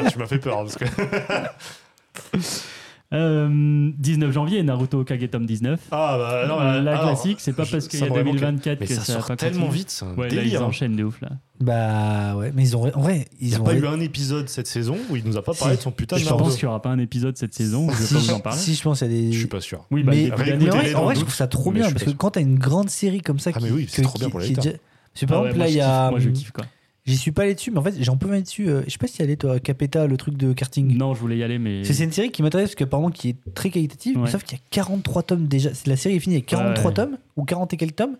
Tu m'as fait peur. Parce que... Euh, 19 janvier, Naruto Kage tome 19. Ah bah non, bah, la alors, classique, c'est pas je- parce qu'il y a m'aurait manqué. 2024 Mais que ça ça, sort pas tellement continué. vite, c'est un Ouais, là, ils délire. enchaînent de ouf là. Bah ouais, mais ils ont. En vrai, Il ils n'y a ont. pas eu un épisode cette saison où il nous a pas parlé Si. de son putain de Je pense qu'il n'y aura pas un épisode cette saison, je vais si, pas vous en parler. si, je pense qu'il y a des. Je suis pas sûr. Oui, bah, mais, d'année, mais en vrai, en je trouve ça trop mais bien je parce que quand t'as une grande série comme ça Ah, qui. mais oui, c'est trop bien pour les qui est lecteurs. déjà- Parce que par Ah exemple, là, je il y a. moi je kiffe quoi. J'y suis pas allé dessus, mais en fait, j'en peux aller dessus. euh, Je sais pas si y allé, toi, Capeta, le truc de karting. Non, je voulais y aller, mais. C'est c'est une série qui m'intéresse parce qu'apparemment qui est très qualitative, mais Ouais. sauf qu'il y a 43 tomes déjà. La série est finie avec 43 Ouais. tomes ou 40 et quelques tomes.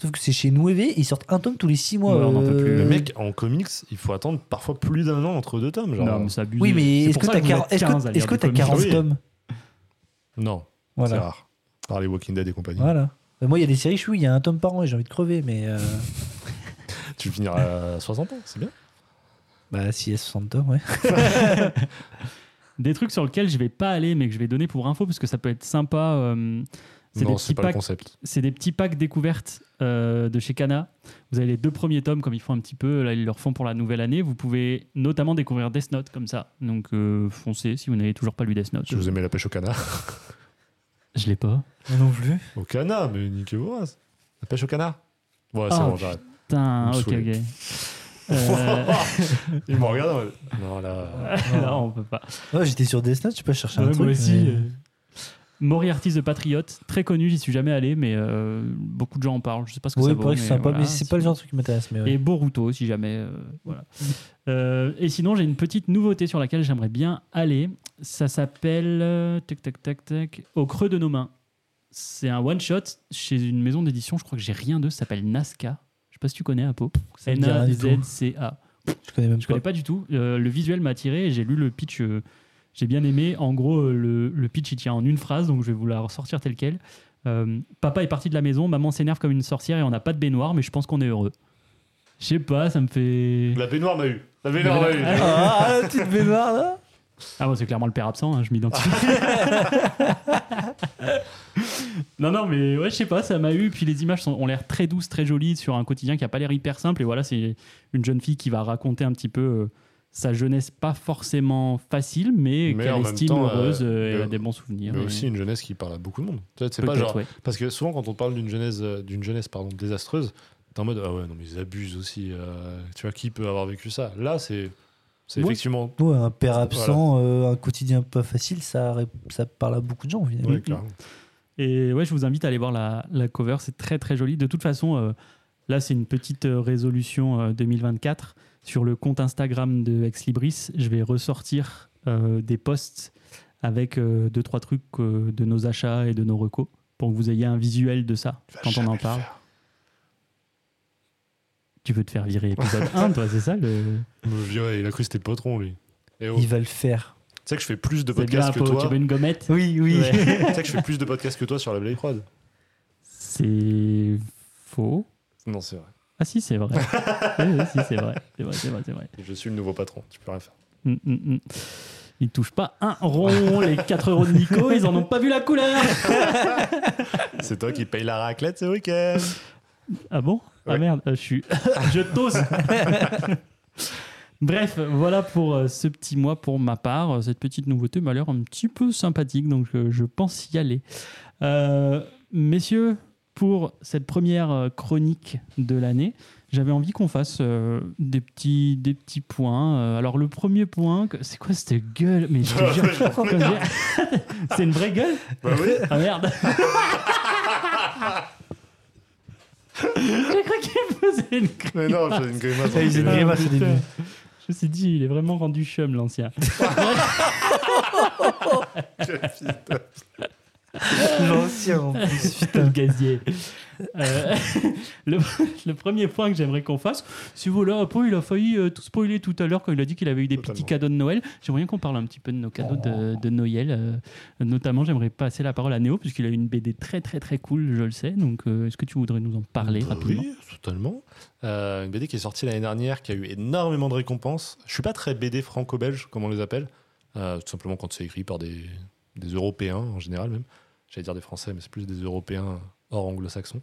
Sauf que c'est chez Nueve, ils sortent un tome tous les 6 mois. Ouais, on en peut plus. euh, Le mec, en comics, il faut attendre parfois plus d'un an entre deux tomes. Genre... Non, mais c'est abusé. Oui, mais C'est est-ce que ça t'as vous quar- êtes est-ce 15 à que. 40 Oui. tomes? Non, c'est Voilà. rare. Par les Walking Dead et compagnie. voilà. Moi, il y a des séries, je suis, il y a un tome par an et j'ai envie de crever, mais. euh, Tu finiras à 60 ans, c'est bien. Bah, si il y a 60 tomes, ouais. Des trucs sur lesquels je vais pas aller, mais que je vais donner pour info parce que ça peut être sympa. euh, c'est des Non, petits c'est pas le packs concept. c'est des petits packs découvertes euh, de chez Kana. Vous avez les deux premiers tomes, comme ils font un petit peu, là ils le refont pour la nouvelle année. Vous pouvez notamment découvrir Death Note comme ça. Donc euh, foncez si vous n'avez toujours pas lu Death Note. Si vous aimez la pêche au canard. Je l'ai pas. non plus. Au canard, mais niquez-vous. hein. La pêche au canard Ouais, c'est Ah, bon, j'arrête. Putain, ok, ok. Euh, Il me regarde. Non, là. là, on peut pas. Ouais, j'étais sur Death Note, je sais pas, je cherchais un truc. moi aussi. mais- euh, Moriarty the Patriot, très connu, j'y suis jamais allé, mais euh, beaucoup de gens en parlent. Je sais pas ce que Oui, ça vaut. que c'est mais sympa, voilà, mais c'est pas le genre de truc qui m'intéresse. Ouais. Et Boruto, si jamais. euh, voilà. Euh, et sinon, j'ai une petite nouveauté sur laquelle j'aimerais bien aller. Ça s'appelle. tac, tac, tac, tac. Au creux de nos mains. C'est un one-shot chez une maison d'édition, je crois que j'ai rien d'eux, ça s'appelle Nazca. Je sais pas si tu connais, Apo. N-A-Z-C-A. Je connais même Je connais pas du tout. Euh, le visuel m'a attiré et j'ai lu le pitch. euh, j'ai bien aimé. En gros, euh, le, le pitch il tient en une phrase, donc je vais vous la ressortir telle quelle. Euh, papa est parti de la maison, maman s'énerve comme une sorcière et on n'a pas de baignoire, mais je pense qu'on est heureux. Je sais pas, ça me fait. La baignoire m'a eu. La baignoire m'a eu. Ah, la petite baignoire là Ah, moi, c'est clairement le père absent, hein, je m'identifie. non, non, mais ouais, je sais pas, ça m'a eu. Puis les images sont- ont l'air très douces, très jolies sur un quotidien qui a pas l'air hyper simple. Et voilà, c'est une jeune fille qui va raconter un petit peu euh, sa jeunesse, pas forcément facile, mais, Mais qu'elle estime temps, heureuse euh, euh, et elle a des bons souvenirs. Mais Et aussi une jeunesse qui parle à beaucoup de monde. C'est pas genre. ouais. Parce que souvent, quand on parle d'une jeunesse, euh, d'une jeunesse pardon, désastreuse, t'es en mode Ah ouais, non, mais ils abusent aussi. euh, tu vois, qui peut avoir vécu ça? Là, c'est. C'est Ouais. effectivement. Ouais, un père absent, euh, un quotidien pas facile, ça, ça parle à beaucoup de gens. finalement. Ouais. Et ouais, je vous invite à aller voir la, la cover, c'est très très joli. De toute façon, euh, là c'est une petite euh, résolution euh, 2024 sur le compte Instagram de Ex Libris. Je vais ressortir euh, des posts avec euh, deux trois trucs euh, de nos achats et de nos recos pour que vous ayez un visuel de ça quand on en le parle. faire. Tu veux te faire virer épisode 1, toi, c'est ça le... Le- ouais, il a cru que c'était Potron, lui. Et oh, Il tu va le faire. sais que je fais plus de podcasts que toi. tu veux une gommette Oui, oui. Ouais. tu sais que je fais plus de podcasts que toi sur la Blade Prod. C'est faux. Non, c'est vrai. Ah si, c'est vrai. oui, oui, si, c'est vrai. C'est vrai, c'est vrai, c'est vrai. Je suis le nouveau patron. Tu peux rien faire. Hum, hum, hum. Ils touchent pas un rond, les 4 euros de Nico, ils en ont pas vu la couleur. C'est toi qui paye la raclette ce week-end. Ah bon? Ah Ouais. merde, euh, je suis. je t'ose Bref, voilà pour euh, ce petit mois pour ma part. Cette petite nouveauté m'a l'air un petit peu sympathique, donc euh, je pense y aller. Euh, messieurs, pour cette première euh, chronique de l'année, j'avais envie qu'on fasse euh, des, petits, des petits points. Euh, alors, le premier point, c'est quoi cette gueule? Mais je te jure, c'est une vraie gueule? Bah oui. Ah merde J'ai cru qu'il faisait une Mais non, j'ai une grimace. Ça, il faisait une Ah, grimace au début. Je me suis dit, il est vraiment rendu chum, l'ancien. L'ancien en plus. Putain, le gazier. Euh, le, le premier point que j'aimerais qu'on fasse, si voilà, Apo, il a failli euh, tout spoiler tout à l'heure quand il a dit qu'il avait eu des Totalement. petits cadeaux de Noël. J'aimerais bien qu'on parle un petit peu de nos cadeaux de, de Noël. euh, notamment, j'aimerais passer la parole à Néo, puisqu'il a eu une BD très très très cool, je le sais. Donc, est-ce que tu voudrais nous en parler Bah rapidement? Oui, totalement. Une BD qui est sortie l'année dernière, qui a eu énormément de récompenses. Je suis pas très BD franco-belge, comme on les appelle. Tout simplement quand c'est écrit par des, des Européens, en général même. J'allais dire des Français, mais c'est plus des Européens hors anglo-saxons.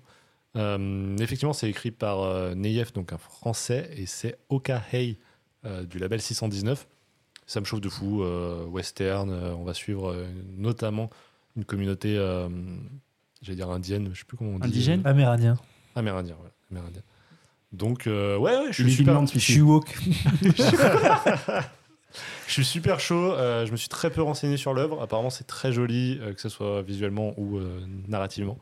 Euh, effectivement, c'est écrit par euh, Neyef, donc un Français, et c'est Oka Hey euh, du label 619. Ça me chauffe de fou. euh, western, on va suivre notamment une communauté, j'allais dire indienne, je sais plus comment on dit. Indigène Amérindien. Amérindien, voilà. Amérindien. Donc, ouais, ouais, je suis super, Je suis woke. je suis super chaud. euh, je me suis très peu renseigné sur l'œuvre. Apparemment, c'est très joli, euh, que ce soit visuellement ou euh, narrativement.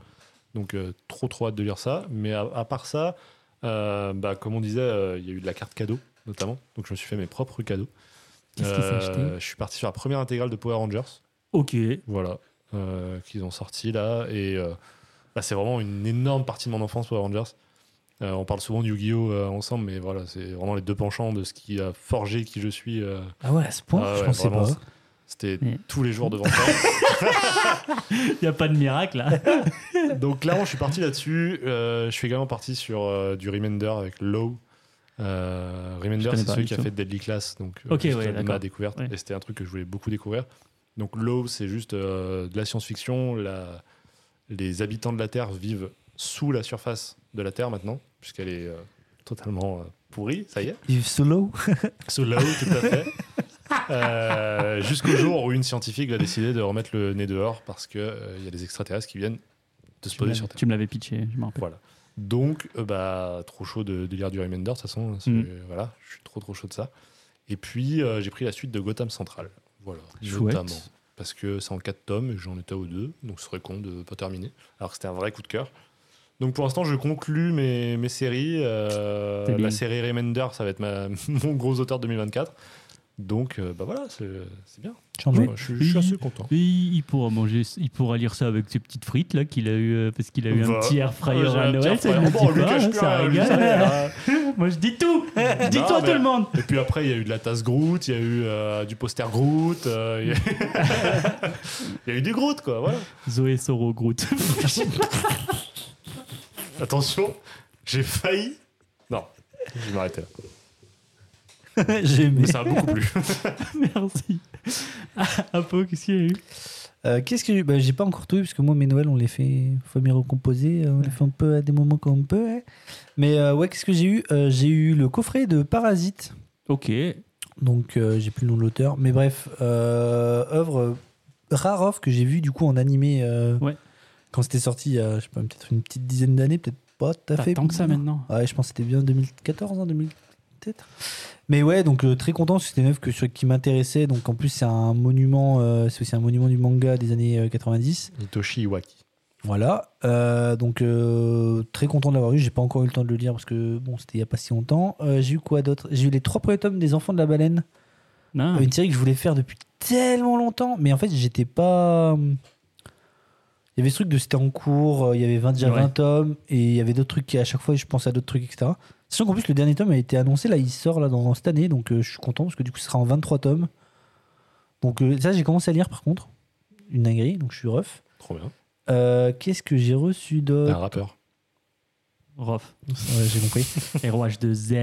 Donc, trop, trop hâte de lire ça. Mais à, à part ça, bah, comme on disait, il y a eu de la carte cadeau, notamment. Donc, je me suis fait mes propres cadeaux. Qu'est-ce qu'il s'est acheté? Je suis parti sur la première intégrale de Power Rangers. Ok. Voilà, qu'ils ont sorti là. Et bah, c'est vraiment une énorme partie de mon enfance, Power Rangers. Euh, on parle souvent de Yu-Gi-Oh! euh, ensemble, mais voilà, c'est vraiment les deux penchants de ce qui a forgé qui je suis. euh, Ah ouais, à ce point, Ah je ouais, pensais vraiment, pas. C'était Mais- tous les jours devant ça. Il n'y a pas de miracle, là. Donc clairement, je suis parti là-dessus. Euh, je suis également parti sur euh, du Remender avec Low. Euh, Je Remender, connais c'est pas celui du qui a tout. fait Deadly Class, donc Ok, juste, ouais, euh, d'accord. ma découverte. Ouais. Et c'était un truc que je voulais beaucoup découvrir. Donc Low, c'est juste euh, de la science-fiction. La... Les habitants de la Terre vivent sous la surface de la Terre maintenant, puisqu'elle est euh, totalement euh, pourrie, ça y est. Yves Solo. Sous Low, tout à fait. Euh, Jusqu'au jour où une scientifique va décider de remettre le nez dehors parce qu'il y a des extraterrestres qui viennent de se Tu poser me sur l'avais- Terre. tu me l'avais pitché, je m'en rappelle. Voilà. Donc, euh, bah, trop chaud de, de lire du Remender, de toute façon. Mm. Voilà, je suis trop, trop chaud de ça. Et puis, euh, j'ai pris la suite de Gotham Central. Voilà, Chouette. notamment. Parce que c'est en 4 tomes et j'en étais aux deux, donc ce serait con de pas terminer. Alors que c'était un vrai coup de cœur. Donc pour l'instant, je conclus mes, mes séries. Euh, C'est la série Remender, ça va être ma, mon gros auteur de 2024. Donc, euh, bah voilà, c'est c'est bien. Je, suis- je suis assez content. Il pourra manger, il pourra lire ça avec ses petites frites là qu'il a eu euh, parce qu'il a eu un Bah, petit air fryer à un Noël, air c'est fryer. le Bon, Moi je dis tout, dis-toi Non, tout mais- le monde. Et puis après, il y a eu de la tasse Groot, il y a eu euh, du poster Groot, euh, il y, a... il y a eu du Groot, quoi. Voilà. Zoé Soro Groot. Attention, j'ai failli. Non, je vais m'arrêter là. J'ai aimé. Mais ça a beaucoup plu. Merci. Ah, Apo, qu'est-ce qu'il y a eu? Euh, Qu'est-ce que bah, j'ai pas encore tout eu parce que moi mes Noëls on les fait faut mieux recomposer, euh, on les fait un peu à des moments comme on peut. hein. Mais euh, ouais, qu'est-ce que j'ai eu? Euh, J'ai eu le coffret de Parasite. Ok. Donc euh, j'ai plus le nom de l'auteur, mais bref, euh, œuvre rare offre que j'ai vu du coup en animé euh, Ouais. Quand c'était sorti il y a je sais pas peut-être une petite dizaine d'années, peut-être pas tout à fait. tant que ça maintenant. Ouais, je pense que c'était bien 2014, hein, 2000 peut-être. Mais ouais, donc euh, très content parce que c'était une œuvre que, sur- qui m'intéressait. Donc en plus c'est un monument, euh, c'est aussi un monument du manga des années euh, 90. Hitoshi Iwaki. Voilà. Euh, donc euh, très content de l'avoir eu. J'ai pas encore eu le temps de le lire parce que bon c'était il y a pas si longtemps. Euh, j'ai eu quoi d'autre? J'ai eu les trois premiers tomes des Enfants de la baleine. Non. Une série que je voulais faire depuis tellement longtemps, mais en fait, j'étais pas. Il y avait ce truc de c'était en cours, euh, il y avait 20, déjà Ouais. 20 tomes, et il y avait d'autres trucs qui, à chaque fois, je pensais à d'autres trucs, etc. Sachant qu'en plus, le dernier tome a été annoncé, là, il sort là dans cette année, donc euh, je suis content parce que du coup, ce sera en 23 tomes. Donc, euh, ça, j'ai commencé à lire par contre. Une dinguerie, donc je suis ref. Trop bien. Euh, Qu'est-ce que j'ai reçu Un d'autre rappeur. Rof. Ouais, J'ai compris. ROH de Z.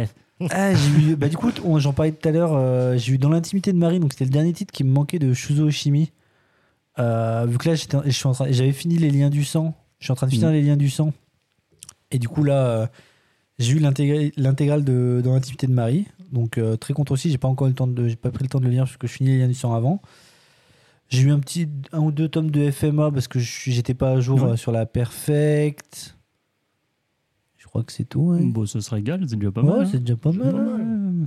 Ah, j'ai eu, bah, du coup, j'en parlais tout à l'heure. euh, j'ai eu Dans l'intimité de Marie, donc c'était le dernier titre qui me manquait de Shuzo Oshimi. Euh, vu que là, j'étais- je suis en train- j'avais fini Les Liens du Sang. Je suis en train de finir Mhm. Les Liens du Sang. Et du coup, là, euh, j'ai eu l'intégrale de Dans l'intimité de Marie. Donc, euh, très content aussi. J'ai pas encore eu le temps de, j'ai pas pris le temps de le lire parce que je finis Les Liens du Sang avant. J'ai eu un petit un ou deux tomes de FMA parce que je j'étais pas à jour Ouais. sur la Perfect. Je crois que c'est tout. hein. Bon, ça se régale, c'est déjà pas Ouais, mal. hein. c'est déjà pas C'est mal. pas mal,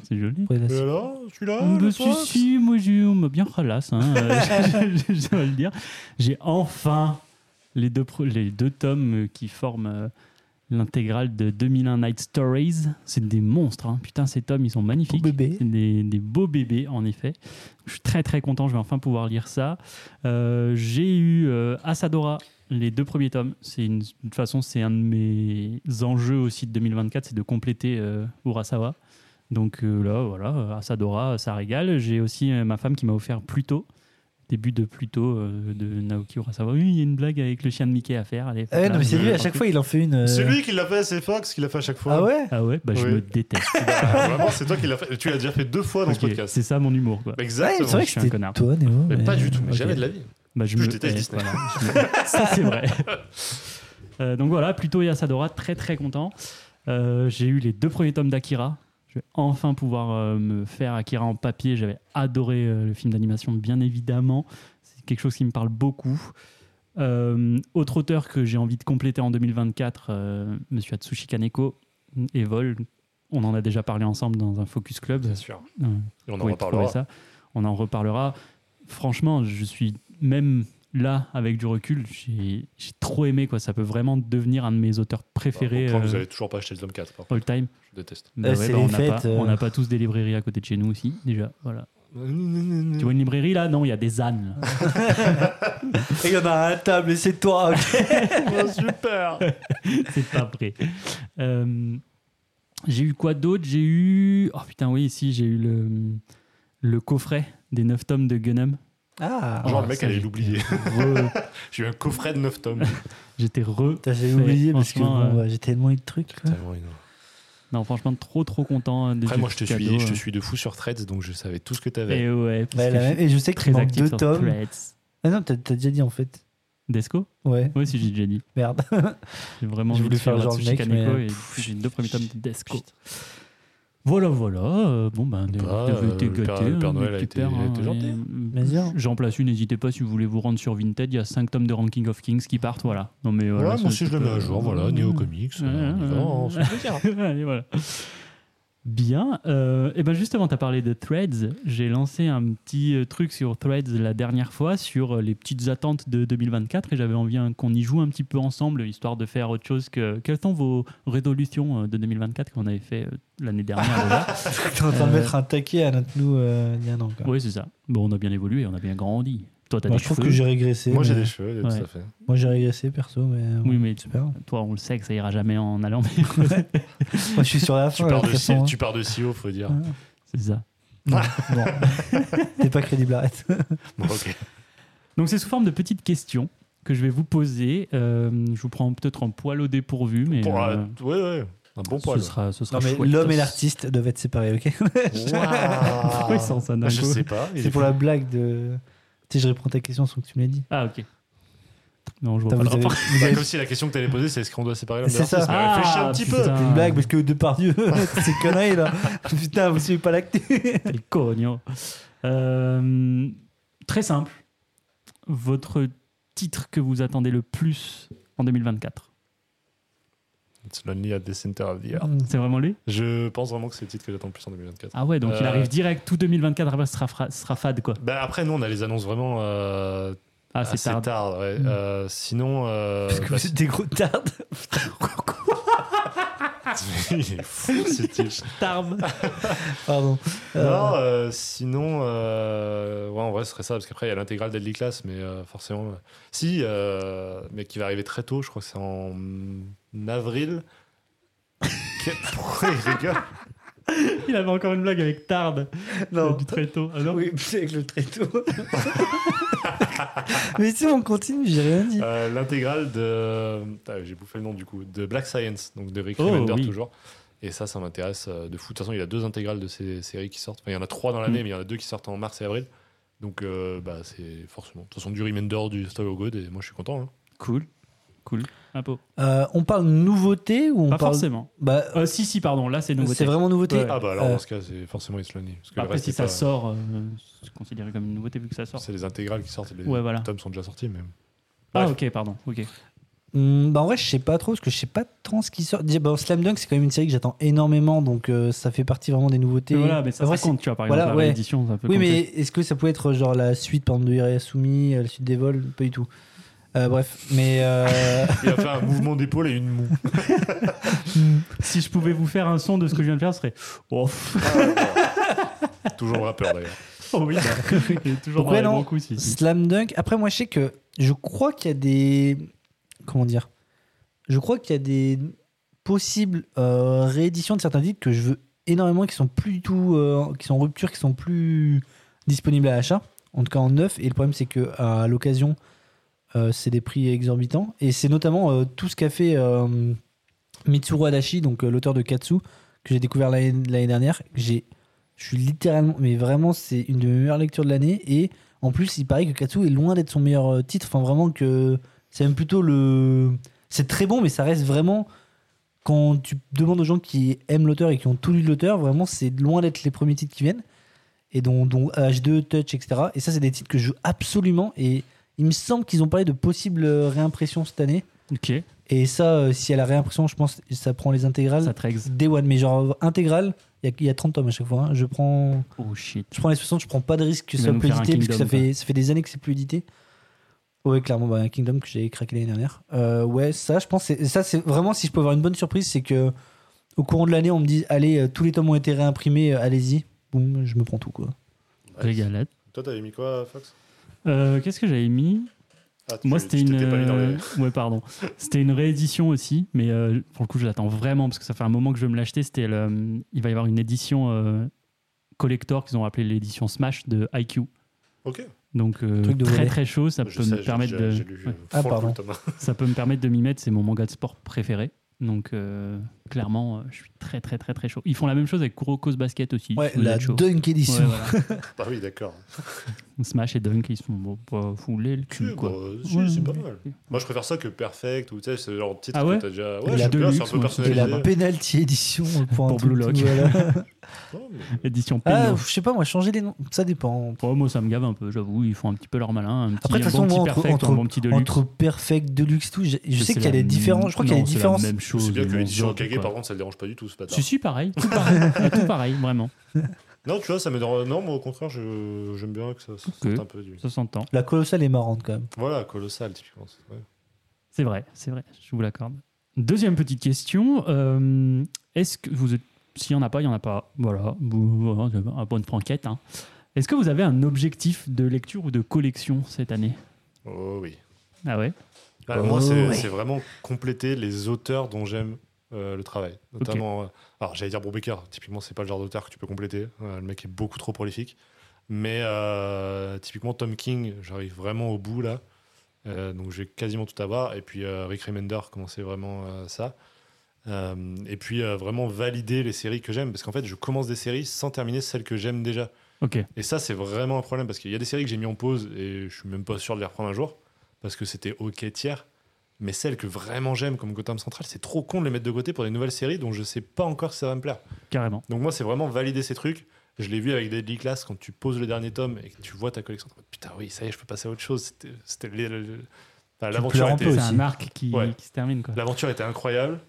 C'est joli. La- Et alors, celui-là Bah, si, moi j'ai on m'a bien ralasse, hein, euh, je, je- je dois le dire. J'ai enfin les deux, pro- les deux tomes qui forment euh, l'intégrale de 2001 Night Stories. C'est des monstres, hein. putain, ces tomes ils sont magnifiques. Beau bébé. C'est des, des beaux bébés, en effet. Je suis très très content, je vais enfin pouvoir lire ça. Euh, J'ai eu euh, Asadora, les deux premiers tomes. C'est une, de toute façon, c'est un de mes enjeux aussi de 2024, c'est de compléter euh, Urasawa. Donc euh, là, voilà, Asadora, ça régale. J'ai aussi euh, ma femme qui m'a offert Pluto, début de Pluto euh, de Naoki Urasawa. Oui, il y a une blague avec le chien de Mickey à faire. Allez, non, mais c'est lui, à je- chaque fois, il en fait une. euh, C'est lui qui l'a fait, c'est Fox qui l'a fait à chaque fois. Ah ouais Ah ouais, bah je me déteste. Ah, Vraiment, c'est toi qui l'as fait. Tu l'as déjà fait deux fois dans ce Ok, podcast. c'est ça mon humour, quoi. Exactement. c'est vrai je que suis un connard. toi, Néo. Mais pas du tout, mais jamais de la vie. Bah, je Je me déteste eh, Disney. voilà, je me- Ça, c'est vrai. Euh, donc voilà, plutôt Yasadora, très très content. Euh, j'ai eu les deux premiers tomes d'Akira. Je vais enfin pouvoir euh, me faire Akira en papier. J'avais adoré euh, le film d'animation, bien évidemment. C'est quelque chose qui me parle beaucoup. Euh, autre auteur que j'ai envie de compléter en 2024, euh, Monsieur Atsushi Kaneko, Evol. On en a déjà parlé ensemble dans un Focus Club. Bien sûr. Et on en reparlera. ça. On en reparlera. Franchement, je suis même là avec du recul, j'ai trop aimé quoi. Ça peut vraiment devenir un de mes auteurs préférés Bah, vous euh, avez toujours pas acheté le tome 4, par contre. all time. Je déteste. Bah Euh, ouais, c'est bah, on n'a pas, euh. pas tous des librairies à côté de chez nous aussi déjà. Voilà. Tu vois une librairie là? Non, il y a des ânes. il y en a à la table et c'est toi. ok. super C'est pas vrai. Euh, j'ai eu quoi d'autre? J'ai eu oh putain oui ici j'ai eu le le coffret des 9 tomes de Gunnum. Ah, Genre, le mec ça, allait l'oublier. J'ai eu un coffret de 9 tomes. J'étais re fait, oublié parce que bon, euh, bah, j'ai tellement eu de trucs. Tellement. Non, franchement, trop trop content. euh, Après, moi, je te, suis, je te euh. suis de fou sur Threads, donc je savais tout ce que. Et ouais, que je même- suis Et je sais qu'il très manque actif deux tomes. Threads. Ah non, t'as déjà dit en fait. Desco? Ouais, Oui, si j'ai déjà dit. merde. J'ai vraiment Je de faire genre mec, mais, et j'ai deux premiers tomes de Desco. Voilà, voilà. euh, Bon, ben, des- Bah, vous avez euh, été le Père- Noël a été- a été gentil. J'en place une, n'hésitez pas si vous voulez vous rendre sur Vinted. Il y a 5 tomes de Ranking of Kings qui partent. Voilà. Non, mais voilà, moi aussi, je le mets à jour. Voilà, Neo Comics. Ouais, on y va, ouais, on se fait plaisir. Bien. Euh, et ben justement, tu as parlé de Threads. J'ai lancé un petit euh, truc sur Threads la dernière fois sur euh, les petites attentes de 2024 et j'avais envie qu'on y joue un petit peu ensemble, histoire de faire autre chose que. Quelles sont vos résolutions euh, de 2024 qu'on avait fait l'année dernière déjà? T'es en train de mettre un taquet à notre nous euh, il y a un an. quoi. Oui, c'est ça. Bon, on a bien évolué, on a bien grandi. Toi, tu Moi, des je trouve cheveux. que j'ai régressé. Moi, j'ai mais- des cheveux, tout Ouais. à fait. Moi, j'ai régressé perso, mais. Oui, mais super. Moi, toi, on le sait que ça ira jamais en allant. je suis sur la Tu fin. pars, de de toute si, façon, tu pars de si haut, faut dire. hein. c'est ça. Non, non. T'es pas crédible, arrête. Bon, ok. Donc c'est sous forme de petites questions que je vais vous poser. Euh, je vous prends peut-être un poil au dépourvu, mais Pour, euh, euh, ouais, ouais. Un bon poil. ce sera, ce sera Non, mais chouette. l'homme et l'artiste doivent être séparés, ok? Waouh. Pourquoi il sent ça d'un Je coup sais pas. il C'est est pour la blague de. Tu sais, je réponds à ta question sans que tu me l'aies dit. Ah ok. Non, je vois pas vous le avez- vous Bah, avez- comme si la question que t'allais poser, c'est est-ce qu'on doit séparer l'homme de C'est ça. l'artiste Mais Réfléchis un petit peu. C'est une blague parce que Depardieu, c'est conneries là. Putain, vous suivez pas l'actu. El cogno. Euh, très simple. Votre titre que vous attendez le plus en 2024 It's lonely at the center of the earth. C'est vraiment lui Je pense vraiment que c'est le titre que j'attends le plus en 2024. Ah ouais, donc il Euh, arrive direct, tout 2024 après ce sera, sera fade quoi. Bah, après, nous, on a les annonces vraiment euh, Ah c'est assez tard. tard. ouais. Mm. Euh, sinon. euh, Parce que bah, vous êtes des gros tardes. il est fou ce type. Tarbe. Pardon. Non, euh, sinon, euh, ouais, en vrai, ce serait ça, parce qu'après, il y a l'intégrale Deadly Class, mais euh, forcément. si, euh, mais qui va arriver très tôt, je crois que c'est en avril. Quel- Pourquoi il rigole Il avait encore une blague avec Tarde. non. Du très tôt. Ah non Oui, c'est avec le tréteau. Mais si on continue, j'ai rien dit. Euh, L'intégrale de. Ah, J'ai bouffé le nom du coup. De Black Science, donc de Rick Oh, Remender oui. toujours. Et ça, ça m'intéresse euh, de fou. De toute façon, il y a deux intégrales de ces séries qui sortent. Enfin, il y en a trois dans l'année, Mm. mais il y en a deux qui sortent en mars et avril. Donc, euh, bah, c'est forcément. De toute façon, du Remender, du Story of God, et moi, je suis content. hein. Cool. Cool. Euh, on parle nouveauté ou on Pas parle. forcément. Bah, Euh, si, si, pardon. Là, c'est nouveauté. c'est vraiment nouveauté. Ouais. Ah bah alors Euh, dans ce cas, c'est forcément Islani. Parce que le Après, si c'est ça pas- sort, euh, c'est considéré comme une nouveauté vu que ça sort. C'est les intégrales qui sortent. et Les Ouais, voilà. tomes sont déjà sortis, mais. Ah, Bref. ok, pardon. Ok. Hmm, bah en vrai, je sais pas trop, parce que je sais pas tant ce qui sort. Déjà, bah, Slam Dunk, c'est quand même une série que j'attends énormément, donc euh, ça fait partie vraiment des nouveautés. Mais voilà, mais ça, vrai, ça compte, tu vois, par voilà, exemple, ouais. la réédition, ça peut Oui, compter. mais est-ce que ça pouvait être genre la suite, par exemple, de Iria Soumis, la suite des vols? Pas du tout. Euh, bref, mais. euh, Il a fait un mouvement d'épaule et une moue. Si je pouvais vous faire un son de ce que je viens de faire, ce serait. Oh, Toujours rappeur d'ailleurs. oh oui, bah, il est toujours dans si, si. Slam Dunk. Après, moi, je sais que je crois qu'il y a des. Comment dire Je crois qu'il y a des possibles euh, rééditions de certains titres que je veux énormément, qui sont plus du tout. euh, qui sont en rupture, qui sont plus disponibles à l'achat. En tout cas en neuf. Et le problème, c'est que à l'occasion, euh, c'est des prix exorbitants. Et c'est notamment euh, tout ce qu'a fait euh, Mitsuru Adachi, donc euh, l'auteur de Katsu, que j'ai découvert l'année dernière. J'ai, je suis littéralement, mais vraiment, c'est une de mes meilleures lectures de l'année. Et en plus, il paraît que Katsu est loin d'être son meilleur euh, titre. Enfin, vraiment que c'est même plutôt le. C'est très bon, mais ça reste vraiment. Quand tu demandes aux gens qui aiment l'auteur et qui ont tout lu l'auteur, vraiment, c'est loin d'être les premiers titres qui viennent. Et dont, dont H2, Touch, etc. Et ça, c'est des titres que je joue absolument. Et il me semble qu'ils ont parlé de possibles euh, réimpressions cette année. Ok, Et ça, euh, si à la réimpression, je pense que ça prend les intégrales. ça trex. Day One, mais genre intégrale, il y, a- il y a 30 tomes à chaque fois. hein. Je prends. Oh shit. Je prends les 60, je prends pas de risque que Il ça va soit nous plus faire un édité, parce que ça Kingdom, fait, ça fait des années que c'est plus édité. Ouais, clairement, bah, un Kingdom que j'ai craqué l'année dernière. Euh, ouais, ça, je pense, c'est- ça, c'est vraiment, si je peux avoir une bonne surprise, c'est que au courant de l'année, on me dit, allez, euh, tous les tomes ont été réimprimés, euh, allez-y. Boum, je me prends tout, quoi. Régalade. Toi, t'avais mis quoi, Fox? Euh, Qu'est-ce que j'avais mis Ah, Moi, c'était une. les- euh, Ouais, pardon. C'était une réédition aussi, mais euh, pour le coup, je l'attends vraiment parce que ça fait un moment que je veux me l'acheter. C'était le... Il va y avoir une édition euh, collector qu'ils ont appelé l'édition Smash de IQ. Ok. Donc euh, Truc de très très chaud, ça Je peut sais, me permettre de. j'ai lu, ouais. Ah, pardon. Ça peut me permettre de m'y mettre. C'est mon manga de sport préféré. Donc euh, clairement, euh, je suis très très très très chaud. Ils font la même chose avec Kuroko's Basket aussi. Ouais, la. Dunk Ouais, Edition. voilà. Ah oui, d'accord. Smash et Dunk, ils se font bon, fouler le cul quoi. bah, si, Ouais. c'est pas mal. Moi, je préfère ça que Perfect ou tu sais, genre de titre Ah ouais que t'as déjà. Ouais, la bien, c'est un Deluxe, peu. Et personnalisé. la Penalty Edition pour, Pour Blue Lock. voilà. Non, mais- Édition Ah, je sais pas, moi, changer les noms, ça dépend. Ouais, moi, ça me gave un peu, j'avoue. Ils font un petit peu leur malin. Un petit, Après, de toute bon façon, moi, entre- perfect, entre- un bon petit deluxe. Entre Perfect, Deluxe, tout, je, je sais qu'il y a des différences. Je crois qu'il y a des c'est la différences. même chose. C'est bien que l'édition Kage. Par contre, ça le dérange pas du tout, c'est pas Si, si, pareil. Tout pareil, tout pareil, vraiment. Non, tu vois, ça me dérange. Non, moi, au contraire, je- j'aime bien que ça sorte Ok. un peu du. Ça s'entend. La colossale est marrante quand même. Voilà, colossal, typiquement. c'est vrai. C'est vrai, c'est vrai. Je vous l'accorde. Deuxième petite question. euh, Est-ce que vous êtes. S'il n'y en a pas, il n'y en a pas. Voilà. Vous- voilà, un bonne franquette. hein. Est-ce que vous avez un objectif de lecture ou de collection cette année? Oh oui. Ah ouais? Bah, Oh, moi, c'est ouais. c'est vraiment compléter les auteurs dont j'aime euh, le travail. Notamment, euh, alors j'allais dire Brubaker, typiquement, c'est pas le genre d'auteur que tu peux compléter. Euh, le mec est beaucoup trop prolifique. Mais typiquement, Tom King, j'arrive vraiment au bout là. Donc je vais quasiment tout avoir. Et puis Rick Remender, commencer vraiment ça. Et puis vraiment valider les séries que j'aime. Parce qu'en fait, je commence des séries sans terminer celles que j'aime déjà. Et ça, c'est vraiment un problème parce qu'il y a des séries que j'ai mis en pause et je suis même pas sûr de les reprendre un jour parce que c'était ok tiers. Mais celles que vraiment j'aime, comme Gotham Central, c'est trop con de les mettre de côté pour des nouvelles séries dont je sais pas encore si ça va me plaire. Carrément. Donc moi, c'est vraiment valider ces trucs. Je l'ai vu avec Deadly Class quand tu poses le dernier tome et que tu vois ta collection. Putain, oui, ça y est, je peux passer à autre chose. C'était- enfin, l'aventure était, C'est un arc qui, Ouais. qui se termine. L'aventure était incroyable.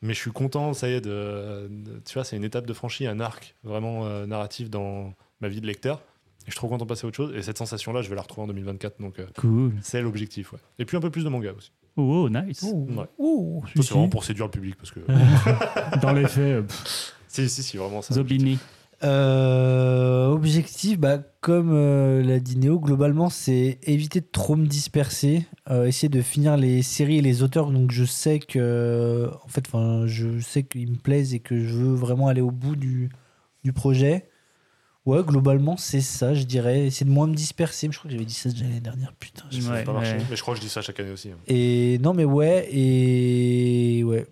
Mais je suis content, ça y est, de, de- tu vois, c'est une étape de franchie, un arc vraiment euh, narratif dans ma vie de lecteur. Et je suis trop content de passer à autre chose. Et cette sensation-là, je vais la retrouver en 2024. Donc, euh, Cool. c'est l'objectif, ouais. Et puis un peu plus de manga aussi. Oh, oh, nice. Ouais. Oh, Ça, c'est vraiment pour séduire le public parce que. Dans les faits, euh, pff, si, si, si, vraiment ça. Zobini. Euh, objectif, bah, comme euh, l'a dit Néo, globalement, c'est éviter de trop me disperser, euh, essayer de finir les séries et les auteurs. Donc, je sais que, en fait, enfin, je sais qu'ils me plaisent et que je veux vraiment aller au bout du, du projet. Ouais, globalement, c'est ça, je dirais. Essayer de moins me disperser. Mais je crois que j'avais dit ça déjà l'année dernière. Putain. je- Ça n'a Ouais, pas marché. ouais. Mais je crois que je dis ça chaque année aussi. hein. Et non, mais ouais, et ouais.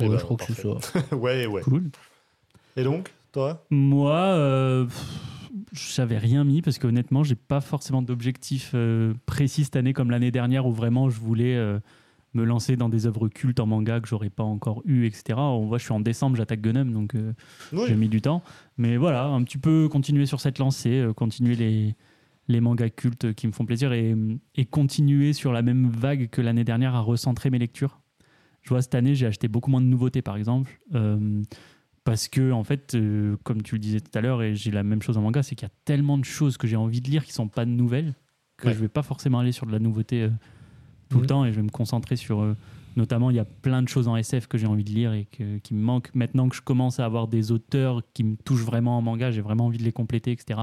Eh Ouais, ben, je crois que c'est ça. ouais, ouais. Cool. Et donc, toi? Moi, euh, pff, j'avais rien mis parce que honnêtement, j'ai pas forcément d'objectif euh, précis cette année comme l'année dernière où vraiment je voulais euh, me lancer dans des œuvres cultes en manga que j'aurais pas encore eu, etc. On voit, je suis en décembre, j'attaque Gunham, donc euh, Oui. j'ai mis du temps. Mais voilà, un petit peu continuer sur cette lancée, euh, continuer les, les mangas cultes qui me font plaisir et, et continuer sur la même vague que l'année dernière à recentrer mes lectures. Je vois, cette année, j'ai acheté beaucoup moins de nouveautés, par exemple. euh, parce que, en fait, comme tu le disais tout à l'heure, et j'ai la même chose en manga, c'est qu'il y a tellement de choses que j'ai envie de lire qui sont pas nouvelles que Ouais. je vais pas forcément aller sur de la nouveauté tout Mhm. le temps et je vais me concentrer sur. euh, notamment, il y a plein de choses en SF que j'ai envie de lire et que- qui me manquent. Maintenant que je commence à avoir des auteurs qui me touchent vraiment en manga, j'ai vraiment envie de les compléter, etc.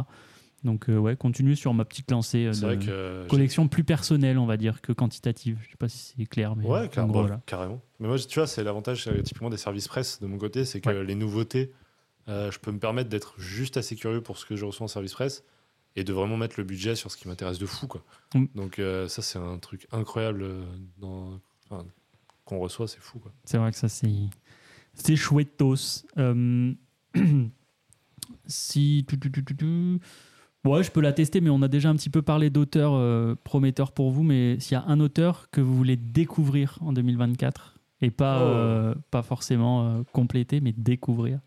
Donc, euh, ouais, continuer sur ma petite lancée euh, C'est de vrai que. euh, collection plus personnelle, on va dire, que quantitative. Je sais pas si c'est clair, mais Ouais, car- gros, bon, carrément. Mais moi, tu vois, c'est l'avantage euh, typiquement des services presse de mon côté, c'est que Ouais. les nouveautés, euh, je peux me permettre d'être juste assez curieux pour ce que je reçois en service presse et de vraiment mettre le budget sur ce qui m'intéresse de fou. Quoi. Mm. Donc euh, ça, c'est un truc incroyable euh, dans... enfin, qu'on reçoit, c'est fou. Quoi. C'est vrai que ça, c'est. C'est chouettos. Euh, si. Ouais, je peux la tester, mais on a déjà un petit peu parlé d'auteurs euh, prometteurs pour vous. Mais s'il y a un auteur que vous voulez découvrir en 2024, et pas, Oh. pas forcément compléter, mais découvrir,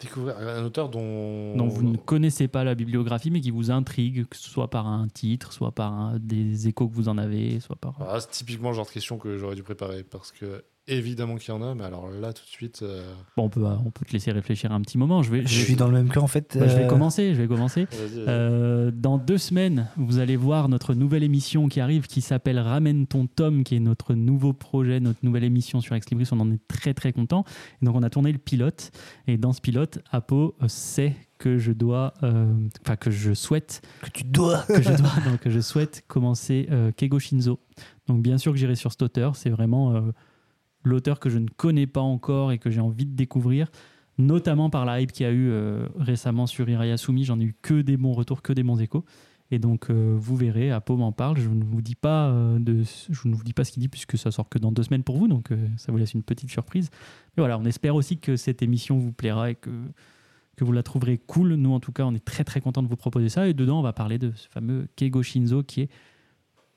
Découvrir un auteur dont... dont vous ne connaissez pas la bibliographie, mais qui vous intrigue, que ce soit par un titre, soit par un- des échos que vous en avez, soit par. Ah, c'est typiquement le genre de question que j'aurais dû préparer parce que évidemment qu'il y en a, mais alors là tout de suite, euh, Bon, on peut, on peut te laisser réfléchir un petit moment. Je vais, Je suis dans le même cas en fait. Bah, je vais euh, commencer. Je vais commencer. vas-y, vas-y. Euh, dans deux semaines, vous allez voir notre nouvelle émission qui arrive, qui s'appelle Ramène ton tome, qui est notre nouveau projet, notre nouvelle émission sur Ex Libris. On en est très très content. Et donc on a tourné le pilote, et dans ce pilote, Apo sait que je dois, euh, enfin que je souhaite, que tu dois. que je dois, donc que je souhaite commencer euh, Keigo Shinzo. Donc bien sûr que j'irai sur cet auteur. C'est vraiment euh, l'auteur que je ne connais pas encore et que j'ai envie de découvrir notamment par la hype qu'il y a eu euh, récemment sur Irayasumi. J'en ai eu que des bons retours, que des bons échos. Et donc, euh, vous verrez, Apo m'en parle. Je ne vous dis pas, euh, de, je ne vous dis pas ce qu'il dit puisque ça sort que dans deux semaines pour vous. Donc, ça vous laisse une petite surprise. Mais voilà, on espère aussi que cette émission vous plaira et que, que vous la trouverez cool. Nous, en tout cas, on est très très content de vous proposer ça. Et dedans, on va parler de ce fameux Keigo Shinzo qui est,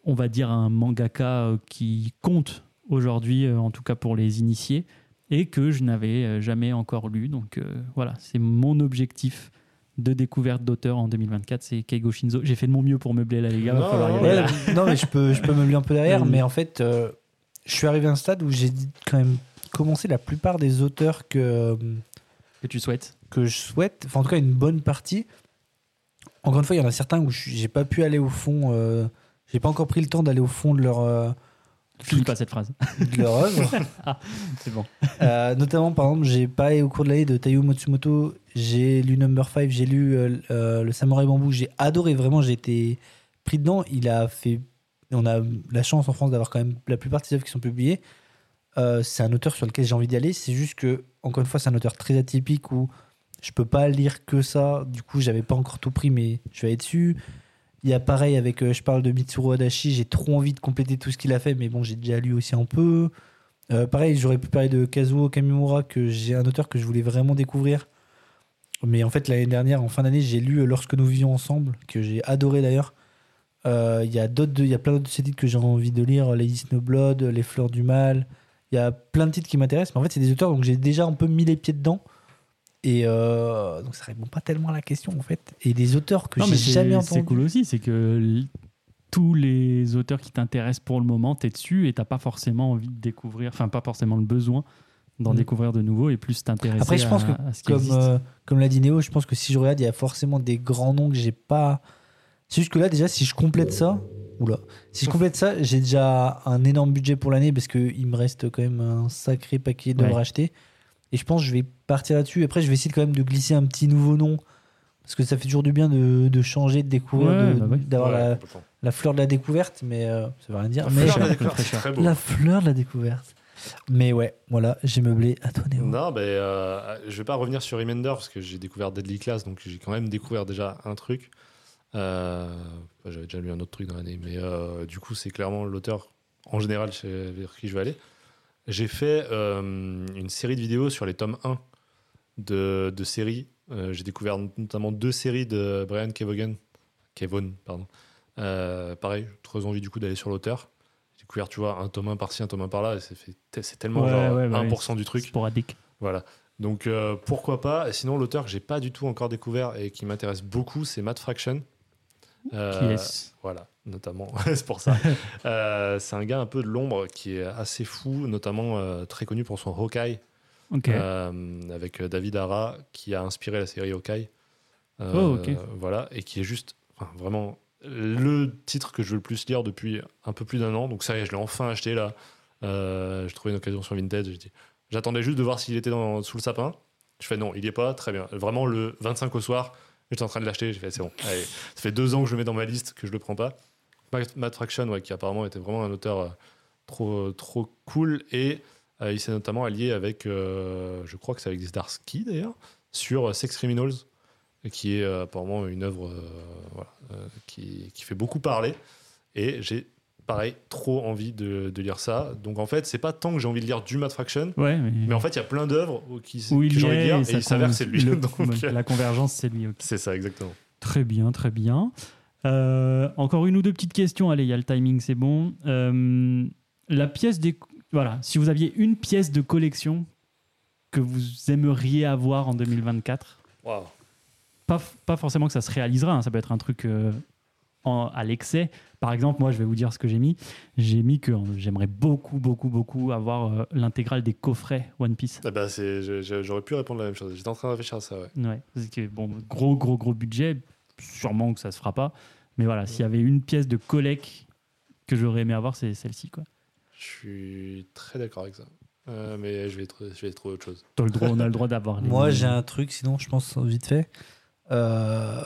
on va dire, un mangaka qui compte aujourd'hui, euh, en tout cas pour les initiés et que je n'avais euh, jamais encore lu. Donc euh, voilà, c'est mon objectif de découverte d'auteur en 2024, c'est Keigo Shinzo. J'ai fait de mon mieux pour meubler là, les gars. Non, Ouais, là. mais je peux, je peux me lire un peu derrière, mais en fait, euh, je suis arrivé à un stade où j'ai quand même commencé la plupart des auteurs que, Que tu souhaites. que je souhaite, enfin en tout cas une bonne partie. Encore une fois, il y en a certains où j'ai pas pu aller au fond, euh, j'ai pas encore pris le temps d'aller au fond de leur, euh, Finis pas cette phrase. de leur œuvre. C'est bon. Euh, notamment, par exemple, j'ai parlé au cours de l'année de Taiyo Matsumoto, j'ai lu Number 5, j'ai lu euh, euh, Le Samouraï Bambou, j'ai adoré, vraiment, j'ai été pris dedans. Il a fait. On a la chance en France d'avoir quand même la plupart de ses œuvres qui sont publiées. C'est un auteur sur lequel j'ai envie d'y aller. C'est juste que, encore une fois, c'est un auteur très atypique où je peux pas lire que ça. Du coup, j'avais pas encore tout pris, mais je vais aller dessus. Il y a pareil avec, euh, je parle de Mitsuru Adachi, j'ai trop envie de compléter tout ce qu'il a fait, mais bon, j'ai déjà lu aussi un peu. Euh, pareil, j'aurais pu parler de Kazuo Kamimura, que j'ai un auteur que je voulais vraiment découvrir. Mais en fait, l'année dernière, en fin d'année, j'ai lu euh, Lorsque nous vivions ensemble, que j'ai adoré d'ailleurs. Il y a il y a plein d'autres de ces titres que j'ai envie de lire, Lady Snowblood, Les Fleurs du Mal. Il y a plein de titres qui m'intéressent, mais en fait, c'est des auteurs donc j'ai déjà un peu mis les pieds dedans. Et euh, donc ça répond pas tellement à la question en fait. Et des auteurs que j'ai jamais entendus. c'est cool aussi, c'est que tous les auteurs qui t'intéressent pour le moment, t'es dessus et t'as pas forcément envie de découvrir, enfin pas forcément le besoin d'en Mm. découvrir de nouveaux et plus t'intéresser Après, je pense à, que à ce qui comme, euh, comme l'a dit Néo, je pense que si je regarde, il y a forcément des grands noms que j'ai pas. C'est juste que là, déjà, si je complète ça, oula, si je complète ça, j'ai déjà un énorme budget pour l'année parce qu'il me reste quand même un sacré paquet de Ouais. racheter. Et je pense que je vais partir là-dessus. Après, je vais essayer quand même de glisser un petit nouveau nom parce que ça fait toujours du bien de, de changer, de découvrir, Ouais, de- bah ouais. d'avoir Ouais, la, fleur de la découverte, mais euh, ça veut rien dire. La mais fleur de la découverte, fraîcheur. c'est très beau. la fleur de la découverte. Mais ouais, voilà, j'ai meublé à toi, Néo. Non, ben, euh, je vais pas revenir sur Remender parce que j'ai découvert Deadly Class, donc j'ai quand même découvert déjà un truc. Euh, J'avais déjà lu un autre truc dans l'année, mais euh, du coup, c'est clairement l'auteur en général chez, vers qui je vais aller. J'ai fait euh, une série de vidéos sur les tomes 1 de, de séries. Euh, j'ai découvert notamment deux séries de Brian Kevogan. Kevon, pardon. Euh, pareil, très envie du coup d'aller sur l'auteur. J'ai découvert, tu vois, un tome 1 par-ci, un tome 1 par-là, c'est tellement Ouais, genre ouais, bah 1% du truc. Sporadique. Voilà. Donc euh, pourquoi pas. Et sinon, l'auteur que j'ai pas du tout encore découvert et qui m'intéresse beaucoup, c'est Matt Fraction. Euh, Qui est Voilà, notamment. c'est pour ça. Euh, c'est un gars un peu de l'ombre qui est assez fou, notamment euh, très connu pour son Hawkeye, avec David Ara, qui a inspiré la série Hawkeye. Oh, ok. Voilà, et qui est juste enfin, vraiment le titre que je veux le plus lire depuis un peu plus d'un an. Donc ça y est, je l'ai enfin acheté là. Euh, j'ai trouvé une occasion sur Vinted. j'ai dit- J'attendais juste de voir s'il était dans, sous le sapin. Je fais non, il y est pas, très bien. Vraiment le 25 au soir, j'étais en train de l'acheter. J'ai fait c'est bon. Ça fait deux ans que je le mets dans ma liste, que je le prends pas. Matt- Fraction, qui apparemment était vraiment un auteur euh, trop, trop cool. Et euh, il s'est notamment allié avec, euh, je crois que c'est avec Zdarsky d'ailleurs, sur euh, Sex Criminals, qui est euh, apparemment une œuvre euh, euh, qui, qui fait beaucoup parler. Et j'ai, pareil, trop envie de, de lire ça. Donc en fait, c'est pas tant que j'ai envie de lire du Matt Fraction, Ouais, mais, mais en fait, il y a plein d'œuvres où, qui, où que j'ai envie de lire et et il s'avère que c'est lui. le- Donc, euh, la convergence, c'est lui. ok. c'est ça, exactement. Très bien, très bien. Euh, encore une ou deux petites questions. Allez, il y a le timing, c'est bon. Euh, la pièce des. Voilà, si vous aviez une pièce de collection que vous aimeriez avoir en 2024, Waouh. pas, pas forcément que ça se réalisera, hein, ça peut être un truc euh, en- à l'excès. Par exemple, moi, je vais vous dire ce que j'ai mis. J'ai mis que euh, j'aimerais beaucoup, beaucoup, beaucoup avoir euh, l'intégrale des coffrets One Piece. Ah bah, c'est- je- je- j'aurais pu répondre la même chose. J'étais en train de réfléchir à ça, ouais. Ouais, parce que bon, gros, gros, gros budget, sûrement que ça se fera pas. Mais voilà, s'il y avait une pièce de collect que j'aurais aimé avoir, c'est celle-ci. quoi. Je suis très d'accord avec ça. Euh, mais je vais, je vais trouver autre chose. T'as le droit, on a le droit d'avoir les. Moi, j'ai un truc, sinon, je pense vite fait. Euh,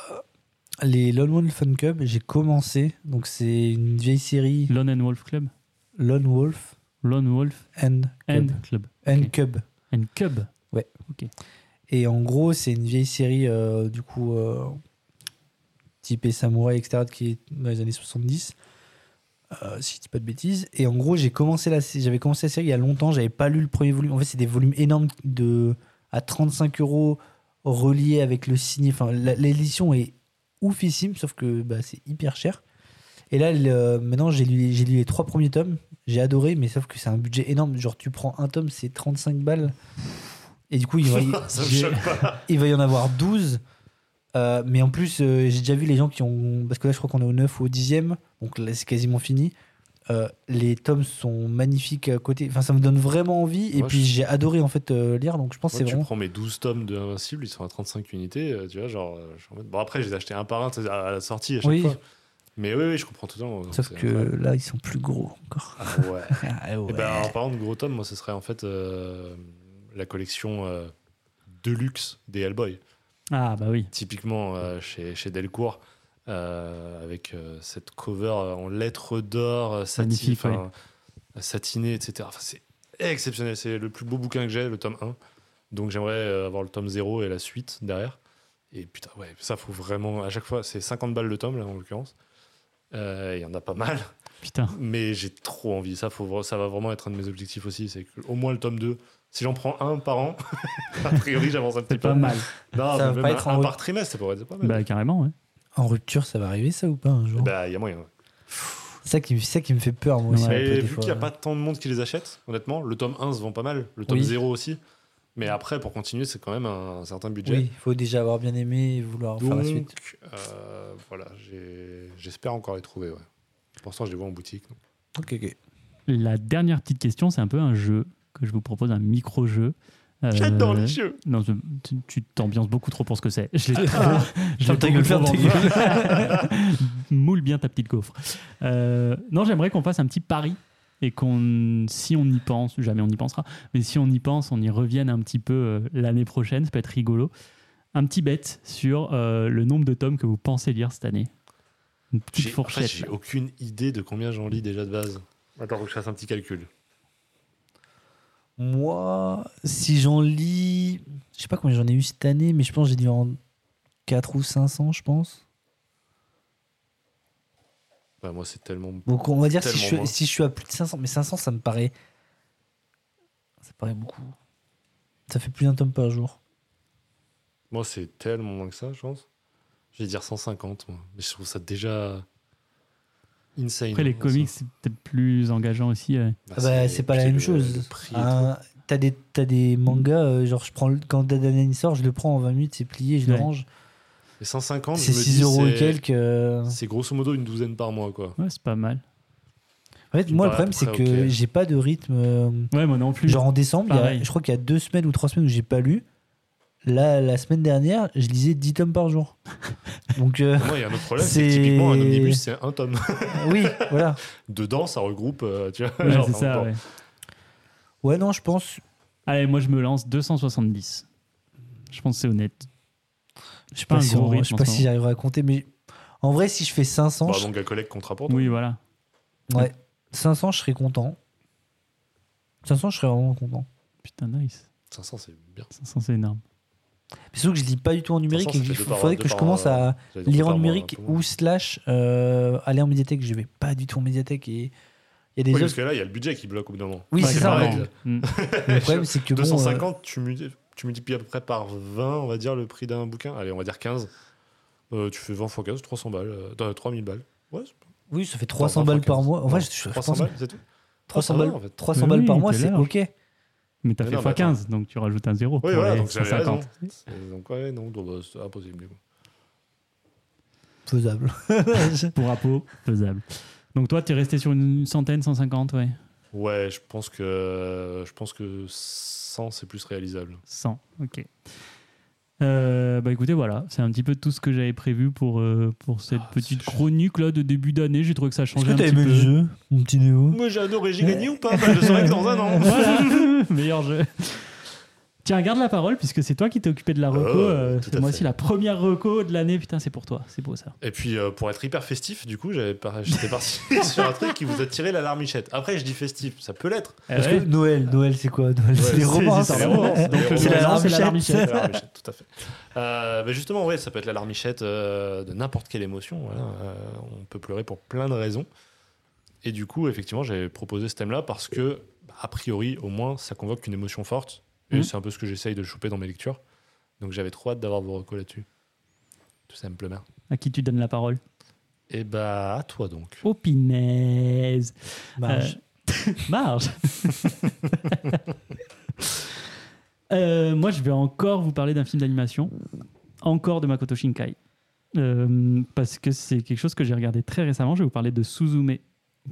les Lone Wolf Fun Cub, j'ai commencé. Donc, c'est une vieille série Lone and Wolf Club. Lone Wolf Lone Wolf and and Cub. Club. And ok. Cub. And Cub. Et en gros, c'est une vieille série, euh, du coup, euh, typée samouraï, etc., qui est dans les années 70, euh, si je dis pas de bêtises. Et en gros, j'ai commencé la, j'avais commencé la série il y a longtemps, j'avais pas lu le premier volume. En fait, c'est des volumes énormes de, à 35 euros reliés avec le signé. Enfin, l'édition est oufissime, sauf que bah, c'est hyper cher. Et là, le- maintenant, j'ai lu, j'ai lu les trois premiers tomes. J'ai adoré, mais sauf que c'est un budget énorme. Genre, tu prends un tome, c'est 35 balles. Et du coup, il va y, il va y en avoir 12. Euh, mais en plus, euh, j'ai déjà vu les gens qui ont. Parce que là, je crois qu'on est au 9 ou au 10e. Donc là, c'est quasiment fini. Euh, les tomes sont magnifiques à côté. Enfin, ça me donne vraiment envie. Et puis, je- j'ai adoré en fait euh, lire. Donc, je pense c'est tu vraiment. prends mes 12 tomes de Invincible, ils sont à 35 unités, euh, tu vois, genre, Bon, après, je les ai achetés un par un tu à la sortie à chaque Oui. fois. Mais oui, oui, je comprends tout le temps. Sauf que incroyable. là, ils sont plus gros encore. Ah ouais. Ah ouais. Et ben, en parlant de gros tomes, moi, ce serait en fait euh, la collection euh, Deluxe des Hellboy. Ah, bah oui. Typiquement euh, chez, chez Delcourt, euh, avec euh, cette cover euh, en lettres d'or, euh, sati- Magnifique, ouais. enfin, satiné, etc. Enfin, c'est exceptionnel. C'est le plus beau bouquin que j'ai, le tome 1. Donc j'aimerais avoir le tome 0 et la suite derrière. Et putain, ouais, ça faut vraiment. À chaque fois, c'est 50 balles le tome, là, en l'occurrence. Euh, Il y en a pas mal. Putain. Mais j'ai trop envie. Ça, faut, ça va vraiment être un de mes objectifs aussi. C'est au moins le tome 2. Si j'en prends un par an, a priori, j'avance un petit C'est peu. pas mal. Non, Ça va pas un, être en un haut. par trimestre, ça pourrait être pas mal. Bah, carrément, ouais. En rupture, ça va arriver ça ou pas un jour? Bah, il y a moyen. ouais. C'est ça, qui- c'est ça qui me fait peur, moi aussi. Ouais. un peu, Mais des vu fois. qu'il n'y a pas tant de monde qui les achète, honnêtement, le tome 1 se vend pas mal, le tome Oui. 0 aussi. Mais après, pour continuer, c'est quand même un, certain budget. Oui, il faut déjà avoir bien aimé et vouloir faire la suite. Donc, euh, voilà, j'ai- j'espère encore les trouver. Ouais. Pour l'instant, je les vois en boutique. donc. Ok, ok. La dernière petite question, c'est un peu un jeu que je vous propose, un micro-jeu. Euh, J'adore les jeux Non, je- tu- t'ambiances beaucoup trop pour ce que c'est. Je l'ai ta vendu. Moule bien ta petite gaufre. Euh, non, j'aimerais qu'on fasse un petit pari et qu'on, si on y pense, jamais on y pensera, mais si on y pense, on y revienne un petit peu euh, l'année prochaine. Ça peut être rigolo. Un petit bet sur euh, le nombre de tomes que vous pensez lire cette année. Une petite J'ai en fait, fourchette. j'ai aucune idée de combien j'en lis déjà de base. Attends, faut que je fasse un petit calcul. Moi, si j'en lis. Je sais pas combien j'en ai eu cette année, mais je pense que j'ai dû en 4 ou 500, je pense. Bah, moi, c'est tellement. Donc on va dire si je, si je suis à plus de 500, mais 500 ça me paraît. Ça paraît beaucoup. Ça fait plus d'un tome par jour. Moi, c'est tellement moins que ça, je pense. Je vais dire 150, moi. Mais je trouve ça déjà. Insane. Après, les Ça. comics, c'est peut-être plus engageant aussi. ouais. Bah, Ah bah, c'est pas la même chose. Un- T'as des, t'as des mangas, euh, genre je prends le- quand Dadanani sort, je le prends en 20 minutes, c'est plié, je Ouais. le range. Et 150, C'est je me 6 dis, euros et quelques. euh. C'est grosso modo une douzaine par mois, quoi. Ouais, c'est pas mal. En fait, moi, le problème, c'est que j'ai pas de rythme. euh, Ouais, moi non plus. Genre en décembre, a- je crois qu'il y a deux semaines ou trois semaines où j'ai pas lu. Là, la semaine dernière, je lisais 10 tomes par jour. Donc, euh, Moi, il y a un autre problème, c'est que C'est- typiquement un omnibus, c'est un tome. oui, voilà. Dedans, ça regroupe, euh, tu vois. Ouais, genre, ça, ouais. Ouais, non, je pense. Allez, moi, je me lance 270. Je pense que c'est honnête. Je sais Pas pas, un si, rythme je sais pas si j'arriverai à compter, mais en vrai, si je fais 500, Bah, je- manga collect comptera pour toi. Oui, voilà. ouais, 500, je serais content. 500, je serais vraiment content. Putain, nice. 500, c'est bien. 500, c'est énorme. Mais surtout que je lis pas du tout en numérique 500, et qu'il faudrait que je par- commence à dire lire en numérique ou slash euh, aller en médiathèque. Je vais pas du tout en médiathèque et il y a des Oui, parce que là, il y a le budget qui bloque au bout d'un moment. Oui, c'est ça. Mm. Le problème, c'est que bon, euh, 250, tu, multi- tu multiplies à peu près par 20, on va dire, le prix d'un bouquin. Allez, on va dire 15. Euh, tu fais 20 fois 15, 300 balles. Euh, 3000 balles. Ouais, oui, ça fait 300 Non, balles 20 par mois. En vrai, 15. je, je 300 pense balles, c'est tout 300 Ah, ça va, balles, en fait. 300 Mais balles par mois, c'est ok. Mais t'as Mais fait non, mais x15, donc tu rajoutes un zéro. Oui, pour voilà, les donc j'avais raison. 150. C'est- Donc, ouais, non, donc, bah, c'est impossible. du coup. Faisable. Pour Apo, faisable. Donc toi, t'es resté sur une centaine, 150, ouais. Ouais, je pense que, je pense que 100, c'est plus réalisable. 100, ok. Euh, bah écoutez, voilà, c'est un petit peu tout ce que j'avais prévu pour, euh, pour cette Ah, petite chronique là de début d'année. J'ai trouvé que ça Est-ce changeait que un t'as petit aimé peu. le jeu, mon petit Néo Moi, j'ai adoré. J'ai gagné ou pas? Bah, Je le saurai que dans un an. Voilà, meilleur jeu. Tiens, garde la parole puisque c'est toi qui t'es occupé de la reco. Oh, euh, c'est moi aussi la première reco de l'année. Putain, c'est pour toi. C'est beau ça. Et puis, euh, pour être hyper festif, du coup, j'étais parti sur un truc qui vous a tiré la larmichette. Après, je dis festif, ça peut l'être. Parce Ouais. que Noël, Noël, c'est quoi? Noël, c'est les c'est- romans. c'est ça. les romans. C'est la larmichette. larmichette. C'est la larmichette, tout à fait. Euh, bah, justement, ouais, ça peut être la larmichette euh, de n'importe quelle émotion. voilà. Euh, on peut pleurer pour plein de raisons. Et du coup, effectivement, j'avais proposé ce thème-là parce que, bah, a priori, au moins, ça convoque une émotion forte. Et Mhm. c'est un peu ce que j'essaye de choper dans mes lectures. Donc j'avais trop hâte d'avoir vos recos là-dessus. Tout simplement. À qui tu donnes la parole? Et bah, à toi donc. Oh pinaise. Marge. Euh, Marge. Euh, moi, je vais encore vous parler d'un film d'animation, encore de Makoto Shinkai, Euh, parce que c'est quelque chose que j'ai regardé très récemment. Je vais vous parler de Suzume,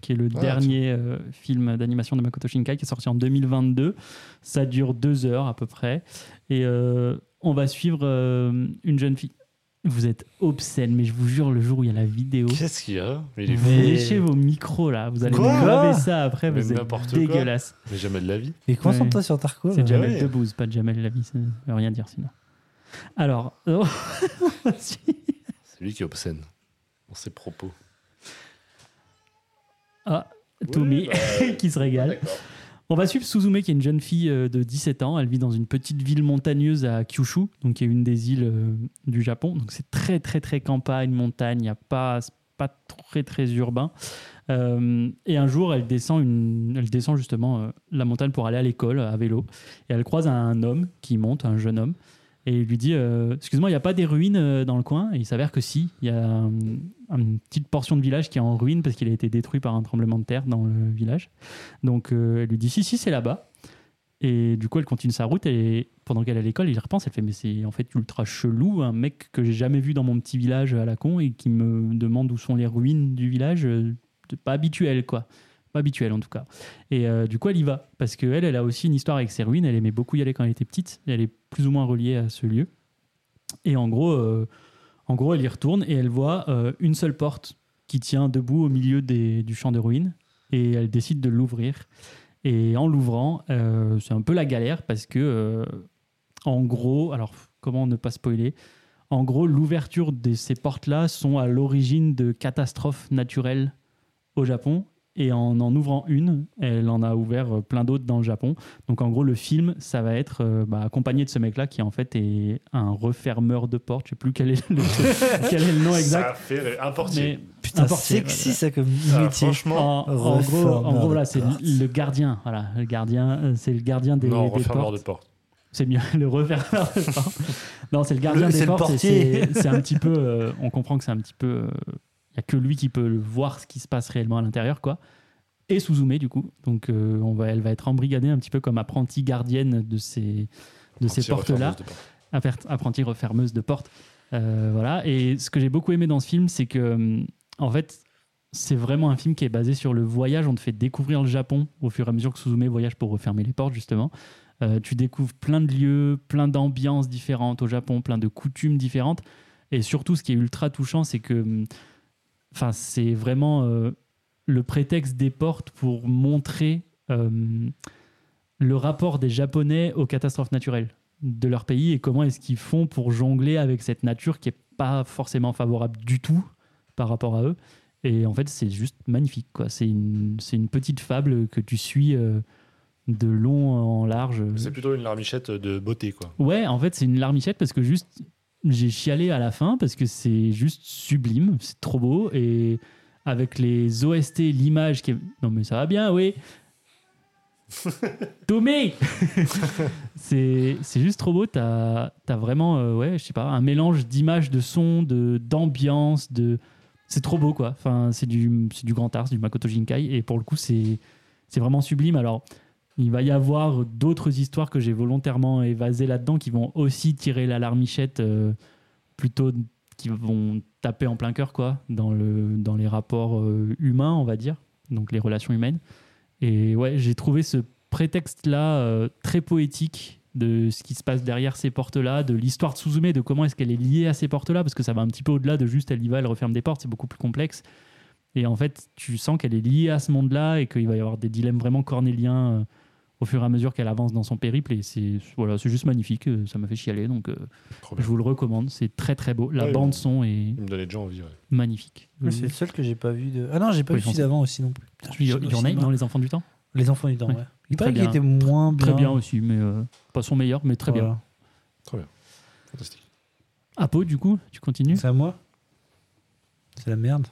qui est le Ah, dernier euh, film d'animation de Makoto Shinkai, qui est sorti en 2022. Ça dure deux heures à peu près, et euh, on va suivre euh, une jeune fille. Vous êtes obscène, mais je vous jure, le jour où il y a la vidéo, Qu'est-ce qu'il y a? Il est vous fou. Léchez vos micros là, vous allez graver ça après, Mais vous êtes n'importe quoi. dégueulasse. Mais jamais de la vie. Mais concentre-toi Ouais. sur Tarko. C'est. Jamel ouais. Debbouze, pas Jamel Lavi, ça veut rien dire sinon. Alors, oh. C'est lui qui est obscène dans ses propos. Ah, Tommy Oui, bah, qui se régale. D'accord. On va suivre Suzume, qui est une jeune fille euh, de 17 ans. Elle vit dans une petite ville montagneuse à Kyushu, donc qui est une des îles euh, du Japon. Donc c'est très très très campagne, montagne. Il n'y a pas pas très très urbain. Euh, et un jour, elle descend une, elle descend justement euh, la montagne pour aller à l'école à vélo. Et elle croise un homme qui monte, un jeune homme. Et il lui dit euh, Excuse-moi, il n'y a pas des ruines euh, dans le coin? Et il s'avère que si. Il y a un- une petite portion de village qui est en ruine parce qu'il a été détruit par un tremblement de terre dans le village. Donc euh, elle lui dit si si c'est là-bas. Et du coup elle continue sa route et pendant qu'elle est à l'école, il repense, elle fait mais c'est en fait ultra chelou, un mec que j'ai jamais vu dans mon petit village à la con et qui me demande où sont les ruines du village, pas habituel quoi. Pas habituel en tout cas. Et euh, du coup elle y va parce que elle, a aussi une histoire avec ses ruines, elle aimait beaucoup y aller quand elle était petite, et elle est plus ou moins reliée à ce lieu. Et en gros, euh, en gros elle y retourne et elle voit euh, une seule porte qui tient debout au milieu des- du champ de ruines et elle décide de l'ouvrir. Et en l'ouvrant, c'est un peu la galère parce que, en gros, alors comment ne pas spoiler? En gros, l'ouverture de ces portes-là sont à l'origine de catastrophes naturelles au Japon. Et en en ouvrant une, elle en a ouvert euh, plein d'autres dans le Japon. Donc en gros, le film, ça va être euh, bah, accompagné de ce mec-là qui en fait est un refermeur de portes. Je sais plus quel est le, quel est le nom Ça exact. fait ré- un portier. Mais Putain, Un portier, sexy voilà. ça comme Ah, métier. franchement, en, en gros, en gros, voilà, c'est le gardien. Voilà, le gardien, euh, c'est le gardien des, non, des refermeur portes. de porte. C'est mieux, le refermeur de portes. Non, c'est le gardien Le- des portes. C'est c'est un petit peu. euh, on comprend que c'est un petit peu. euh, Il y a que lui qui peut voir ce qui se passe réellement à l'intérieur, quoi. Et Suzume, du coup. Donc, euh, on va, elle va être embrigadée un petit peu comme apprentie gardienne de ces, de ces portes-là porte. Appert- apprentie refermeuse de porte. Euh, voilà. Et ce que j'ai beaucoup aimé dans ce film, c'est que, hum, en fait, c'est vraiment un film qui est basé sur le voyage. On te fait découvrir le Japon au fur et à mesure que Suzume voyage pour refermer les portes, justement. Euh, tu découvres plein de lieux, plein d'ambiances différentes au Japon, plein de coutumes différentes. Et surtout, ce qui est ultra touchant, c'est que, hum, enfin, c'est vraiment euh, le prétexte des portes pour montrer euh, le rapport des Japonais aux catastrophes naturelles de leur pays et comment est-ce qu'ils font pour jongler avec cette nature qui est pas forcément favorable du tout par rapport à eux. Et en fait, c'est juste magnifique. quoi. C'est une, c'est une petite fable que tu suis euh, de long en large. C'est plutôt une larmichette de beauté, quoi. Ouais, en fait, c'est une larmichette parce que juste, j'ai chialé à la fin parce que c'est juste sublime, c'est trop beau. Et avec les OST, l'image qui est. Non, mais ça va bien, oui. Tomé C'est juste trop beau. T'as as vraiment, euh, ouais, je sais pas, un mélange d'images, de sons, d'ambiance, de. C'est trop beau, quoi. Enfin, c'est du, du grand art, c'est du Makoto Shinkai. Et pour le coup, c'est c'est vraiment sublime. Alors, il va y avoir d'autres histoires que j'ai volontairement évasées là-dedans qui vont aussi tirer la larmichette euh, plutôt qui vont taper en plein cœur quoi dans le dans les rapports euh, humains on va dire donc les relations humaines. Et ouais j'ai trouvé ce prétexte là très poétique de ce qui se passe derrière ces portes là de l'histoire de Suzume de comment est-ce qu'elle est liée à ces portes là parce que ça va un petit peu au-delà de juste elle y va elle referme des portes c'est beaucoup plus complexe. Et en fait tu sens qu'elle est liée à ce monde là et qu'il va y avoir des dilemmes vraiment cornéliens euh, au fur et à mesure qu'elle avance dans son périple et c'est voilà c'est juste magnifique euh, ça m'a fait chialer donc euh, je bien. vous le recommande c'est très très beau la Ouais, bande son est Il me donnait déjà envie, ouais. magnifique C'est le seul que j'ai pas vu de. Ah non, j'ai pas Oui, vu celui d'avant aussi non plus. Il y, en a dans les enfants du temps Les enfants du temps, Ouais. ouais. Il Très paraît qu'il bien. était moins bien. très bien aussi mais euh, pas son meilleur mais très bien Voilà. Fantastique. Apo du coup tu continues C'est à moi? C'est la merde.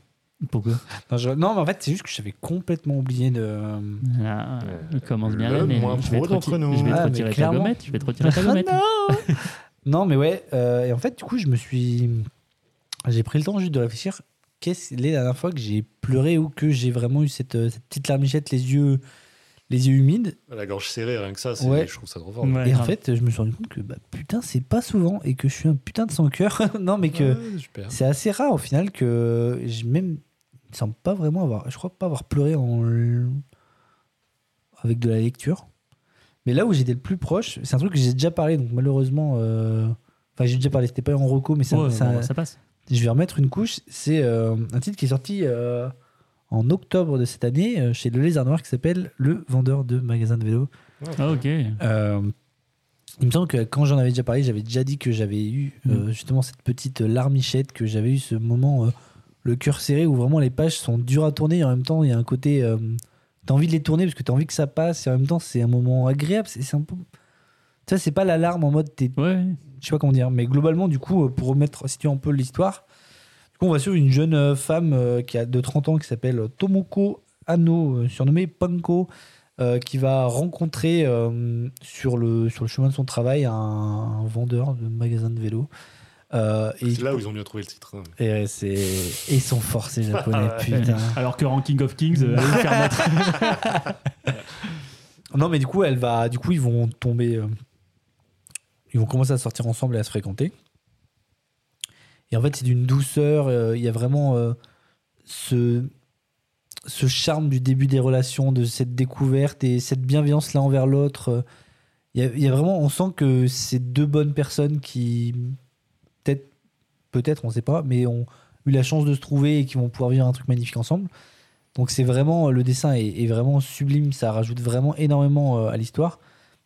Pourquoi? Non, je- non, mais en fait, c'est juste que j'avais complètement oublié de. Ah, Euh, il commence bien l'année moins je vais pro d'entre nous. je vais te Ah, retirer ta clairement. gommette je vais te retirer ta Ah gommette non Non, mais ouais. euh, et en fait, du coup, je me suis. J'ai pris le temps juste de réfléchir. Qu'est-ce les dernières fois que j'ai pleuré ou que j'ai vraiment eu cette, euh, cette petite larmichette, les yeux, les yeux humides? La gorge serrée, rien que ça, Ouais. je trouve ça trop fort. Ouais, Et en fait, je me suis rendu compte que bah, putain, c'est pas souvent et que je suis un putain de sans cœur. non, mais que Ouais, c'est assez rare au final que même. Il me semble pas vraiment avoir. Je crois pas avoir pleuré en avec de la lecture. Mais là où j'étais le plus proche, c'est un truc que j'ai déjà parlé, donc malheureusement. euh, Enfin, j'ai déjà parlé, c'était pas en reco, mais ça, Ouais, ça- bon, ça passe je vais remettre une couche. C'est euh, un titre qui est sorti euh, en octobre de cette année chez Le Lézard Noir qui s'appelle Le vendeur de magasins de vélo. ah ok Euh, il me semble que quand j'en avais déjà parlé, j'avais déjà dit que j'avais eu euh, justement cette petite larmichette, que j'avais eu ce moment, euh, le cœur serré, où vraiment les pages sont dures à tourner et en même temps il y a un côté. euh, t'as envie de les tourner parce que t'as envie que ça passe et en même temps c'est un moment agréable. C'est c'est un peu. Tu vois, c'est pas l'alarme en mode t'es ouais je sais pas comment dire, mais globalement, du coup, pour remettre, situer un peu l'histoire, du coup, on va sur une jeune euh, femme euh, qui a de 30 ans qui s'appelle Tomoko Ano, euh, surnommée Panko, euh, qui va rencontrer euh, sur, le, sur le chemin de son travail un, un vendeur de magasin de vélo. Euh, C'est là où ils ont bien trouvé le titre. hein. et, ouais, c'est- et ils sont forcés japonais, Ouais. putain. alors que Ranking of Kings euh. Non, mais du coup, elle va, du coup, ils vont tomber, euh, ils vont commencer à sortir ensemble et à se fréquenter. Et en fait, c'est d'une douceur. euh, Il y a vraiment euh, ce, ce charme du début des relations, de cette découverte et cette bienveillance l'un envers l'autre. euh, Il y, a, il y a vraiment, on sent que c'est deux bonnes personnes qui, peut-être, on sait pas, mais ont eu la chance de se trouver et qui vont pouvoir vivre un truc magnifique ensemble. Donc c'est vraiment le dessin est, vraiment sublime, ça rajoute vraiment énormément euh, à l'histoire.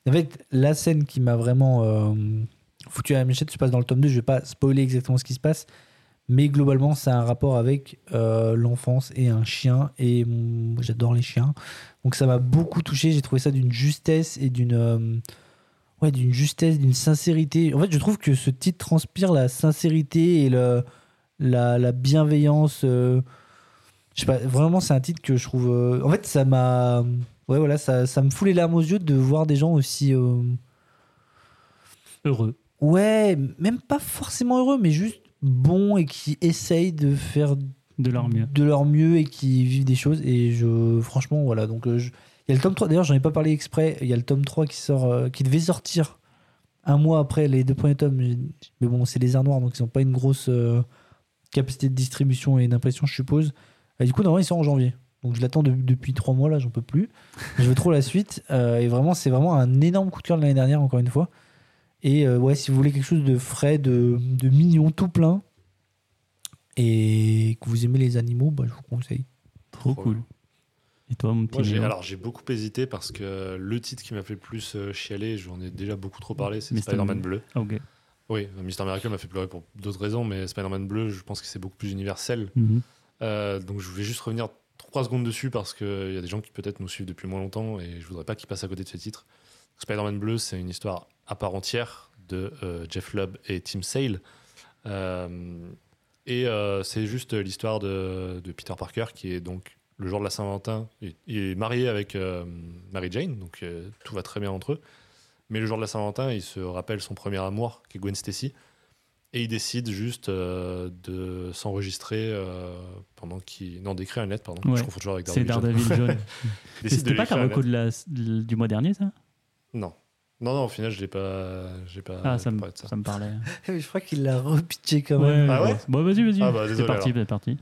En fait, la scène qui m'a vraiment euh, foutu à la méchette se passe dans le tome 2, je vais pas spoiler exactement ce qui se passe, mais globalement, a un rapport avec euh, l'enfance et un chien et j'adore les chiens. Donc ça m'a beaucoup touché, j'ai trouvé ça d'une justesse et d'une euh, ouais, d'une justesse, d'une sincérité. En fait, je trouve que ce titre transpire la sincérité et le, la, la bienveillance euh, je sais pas, vraiment, c'est un titre que je trouve. euh, En fait, ça m'a. Ouais, voilà, ça, ça me fout les larmes aux yeux de voir des gens aussi. euh, heureux Ouais, même pas forcément heureux, mais juste bons et qui essayent de faire De leur mieux. de leur mieux et qui vivent des choses. Et je, franchement, voilà. Donc, euh, je- il y a le tome 3. D'ailleurs, j'en ai pas parlé exprès. Il y a le tome 3 qui sort, euh, qui devait sortir un mois après les deux premiers tomes. Mais bon, c'est les airs noirs, donc ils n'ont pas une grosse euh, capacité de distribution et d'impression, je suppose. Et du coup, normalement, il sort en janvier. Donc, je l'attends de- depuis trois mois, là, j'en peux plus. je veux trop la suite. Euh, et vraiment, c'est vraiment un énorme coup de cœur de l'année dernière, encore une fois. Et ouais, si vous voulez quelque chose de frais, de, de mignon, tout plein, et que vous aimez les animaux, bah, je vous conseille. Trop cool. Et toi, mon petit Moi, alors, j'ai beaucoup hésité parce que le titre qui m'a fait le plus euh, chialer, j'en ai déjà beaucoup trop parlé, c'est. Spider-Man bleu. Ah, ok. Oui, Mister Miracle m'a fait pleurer pour d'autres raisons, mais Spider-Man bleu, je pense que c'est beaucoup plus universel. Mhm. Euh, donc je voulais juste revenir trois secondes dessus parce qu'il y a des gens qui peut-être nous suivent depuis moins longtemps et je voudrais pas qu'ils passent à côté de ce titre. Spider-Man bleu, c'est une histoire à part entière de euh, Jeff Lubb et Tim Sale. Euh, et euh, c'est juste l'histoire de, de Peter Parker qui est donc le jour de la Saint-Valentin. Il, il est marié avec euh, Mary Jane, donc euh, tout va très bien entre eux. Mais le jour de la Saint-Valentin, il se rappelle son premier amour, qui est Gwen Stacy. Et il décide juste euh, de s'enregistrer euh, pendant qu'il. Non, d'écrire une lettre, pardon. Ouais. Je confonds toujours avec C'est Daredevil. Jaune. Daredevil jaune. C'était pas lui ta écrire une reco de la- du mois dernier, ça? Non. Non, non, au final, je l'ai pas. J'ai pas. Ah, ça pas me, parlé de ça. ça me parlait. Je crois qu'il l'a repitché quand même. Ah ouais? Bon, vas-y, vas-y. Ah bah, c'est parti, c'est parti.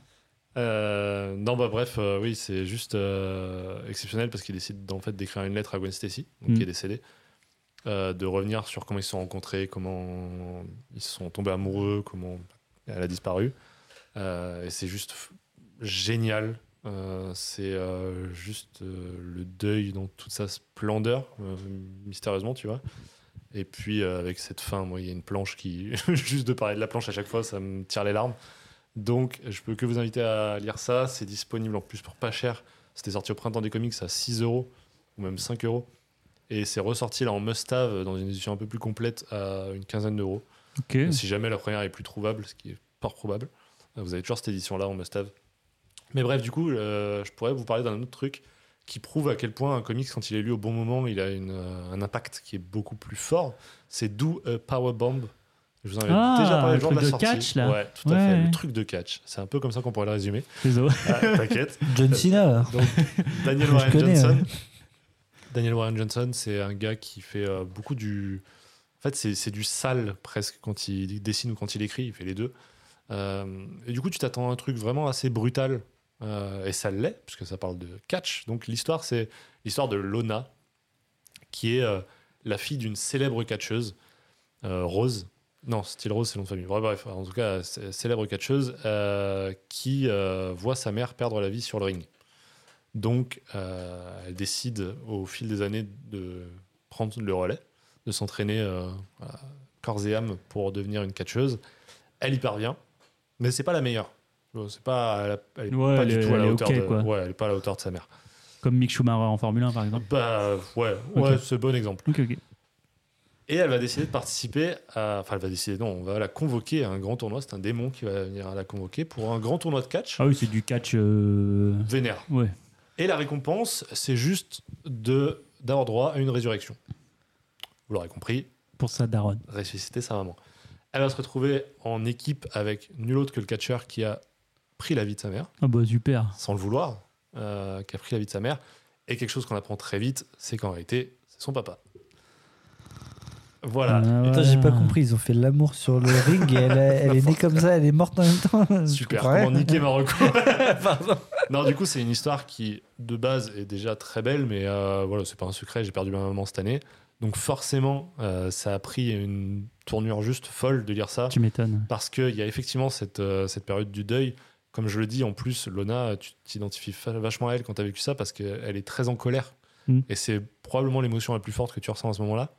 Euh, non, bah bref, euh, oui, c'est juste euh, exceptionnel parce qu'il décide en fait d'écrire une lettre à Gwen Stacy, donc, Mm. qui est décédée, de revenir sur comment ils se sont rencontrés, comment ils se sont tombés amoureux, comment elle a disparu. Et c'est juste génial. C'est juste le deuil dans toute sa splendeur, mystérieusement, tu vois. Et puis avec cette fin, moi, il y a une planche qui, juste de parler de la planche à chaque fois, ça me tire les larmes. Donc, je peux que vous inviter à lire ça. C'est disponible en plus pour pas cher. C'était sorti au printemps des comics à 6 euros ou même 5 euros. Et c'est ressorti là en must-have dans une édition un peu plus complète à une quinzaine d'euros. Si jamais la première est plus trouvable, ce qui est fort probable, euh, vous avez toujours cette édition-là en must-have. Mais bref, du coup, euh, je pourrais vous parler d'un autre truc qui prouve à quel point un comics, quand il est lu au bon moment, il a une, euh, un impact qui est beaucoup plus fort. C'est Do a Power Bomb. Je vous en avais Ah, déjà parlé le jour de la truc de sortie. catch, là. Ouais, tout à Ouais. fait. Le truc de catch. C'est un peu comme ça qu'on pourrait le résumer. Désolé. Ah, T'inquiète. John Cena. Donc, Daniel Warren connais, Johnson. ouais. Daniel Warren Johnson, c'est un gars qui fait euh, beaucoup du. En fait, c'est c'est du sale presque quand il dessine ou quand il écrit. Il fait les deux. Euh, et du coup, tu t'attends à un truc vraiment assez brutal. euh, et ça l'est, puisque ça parle de catch. Donc, l'histoire, c'est l'histoire de Lona, qui est euh, la fille d'une célèbre catcheuse, euh, Rose. Non, Style Rose, c'est le nom de famille. Bref, bref, en tout cas, célèbre catcheuse, euh, qui euh, voit sa mère perdre la vie sur le ring. Donc, euh, elle décide au fil des années de prendre le relais, de s'entraîner euh, à corps et âme pour devenir une catcheuse. Elle y parvient, mais c'est pas la meilleure. C'est pas, elle, a- elle est Ouais, pas elle du tout à la hauteur de, ouais, elle est pas à la hauteur de sa mère. Comme Mick Schumacher en Formule 1, par exemple. Bah ouais, ouais, c'est bon exemple. Ok, ok. Et elle va décider de participer à. Enfin, elle va décider, non, on va la convoquer à un grand tournoi. C'est un démon qui va venir la convoquer pour un grand tournoi de catch. Ah oui, c'est du catch. euh, Vénère. Ouais. Et la récompense, c'est juste de d'avoir droit à une résurrection. Vous l'aurez compris, Pour sa daronne. ressusciter sa maman. Elle va se retrouver en équipe avec nul autre que le catcheur qui a pris la vie de sa mère, Ah bah super. sans le vouloir, euh, qui a pris la vie de sa mère. Et quelque chose qu'on apprend très vite, c'est qu'en réalité, c'est son papa. Voilà. Ah, Attends, j'ai pas compris. Ils ont fait l'amour sur le ring et elle, elle est née comme ça, elle est morte en même temps. Super, comment niquer Marocco Pardon. Non, du coup, c'est une histoire qui, de base, est déjà très belle, mais euh, voilà, c'est pas un secret, j'ai perdu ma maman cette année. Donc, forcément, euh, ça a pris une tournure juste folle de lire ça, Tu m'étonnes. parce qu'il y a effectivement cette, euh, cette période du deuil. Comme je le dis, en plus, Lona, tu t'identifies vachement à elle quand tu as vécu ça, parce qu'elle est très en colère. Mm. Et c'est probablement l'émotion la plus forte que tu ressens à ce moment-là.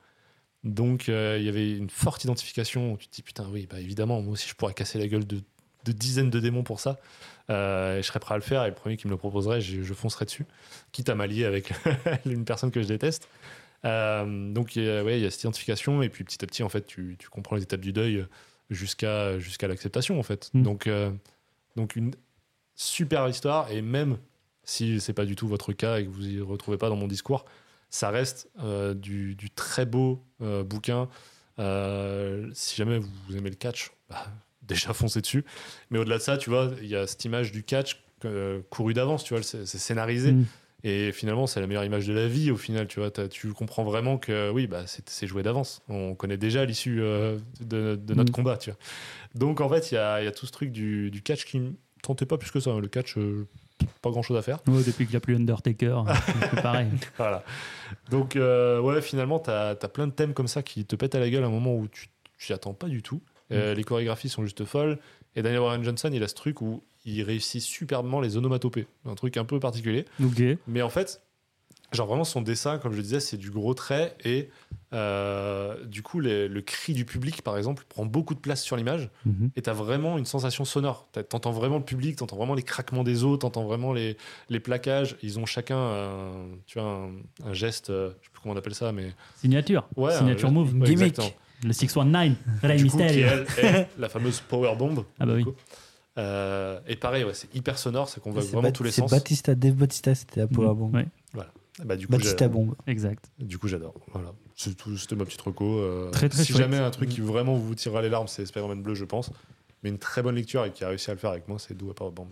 Donc, euh, il y avait une forte identification où tu te dis, putain, oui, bah, évidemment, moi aussi, je pourrais casser la gueule de, de dizaines de démons pour ça. Euh, et je serais prêt à le faire. Et le premier qui me le proposerait, je, je foncerais dessus, quitte à m'allier avec une personne que je déteste. Euh, donc, a- ouais, il y a cette identification. Et puis, petit à petit, en fait, tu, tu comprends les étapes du deuil jusqu'à jusqu'à l'acceptation, en fait. Mm. Donc, euh, donc, une super histoire. Et même si c'est pas du tout votre cas et que vous y retrouvez pas dans mon discours, ça reste euh, du, du très beau euh, bouquin. Euh, si jamais vous aimez le catch, bah, déjà foncé dessus. Mais au-delà de ça, tu vois, il y a cette image du catch euh, couru d'avance, tu vois, c'est scénarisé. Mm. Et finalement, c'est la meilleure image de la vie. Au final, tu vois, tu comprends vraiment que oui, bah, c'est joué d'avance. On connaît déjà l'issue euh, de, de notre Mm. combat, tu vois. Donc en fait, il y a, il y a tout ce truc du, du catch qui me tentait pas plus que ça. Le catch, euh, pas grand-chose à faire. Ouais, depuis qu'il n'y a plus Undertaker, c'est pareil. Voilà. Donc, euh, ouais, finalement, tu as, plein de thèmes comme ça qui te pètent à la gueule à un moment où tu t'y attends pas du tout. Euh, Les chorégraphies sont juste folles. Et Daniel Warren Johnson, il a ce truc où il réussit superbement les onomatopées. Un truc un peu particulier. Ok. Mais en fait, genre vraiment, son dessin, comme je le disais, c'est du gros trait. Et euh, du coup, les- le cri du public, par exemple, prend beaucoup de place sur l'image. Mhm. Et tu as vraiment une sensation sonore. Tu entends vraiment le public, tu entends vraiment les craquements des os, tu entends vraiment les, les plaquages. Ils ont chacun un, tu vois, un, un geste, euh, je sais plus comment on appelle ça, mais. Signature. Ouais, Signature move. ouais, Gimmick. exactement. Le 619. Rey Du coup, qui Mysterio. la fameuse power bomb. Ah bah oui. Euh, et pareil, ouais, c'est hyper sonore, c'est qu'on C'est vraiment Bat- tous les c'est sens. Batista, Dave Batista, c'était la Powerbomb. Ouais, Bah, du coup, Batista j'ai- Bomb. exact. Du coup, j'adore. Voilà. C'est tout- C'était ma petite reco. euh, Très, très si chouette. jamais un truc qui vraiment vous tirera les larmes, c'est Spider-Man Bleu, je pense. Mais une très bonne lecture et qui a réussi à le faire avec moi, c'est Do a Power Bomb.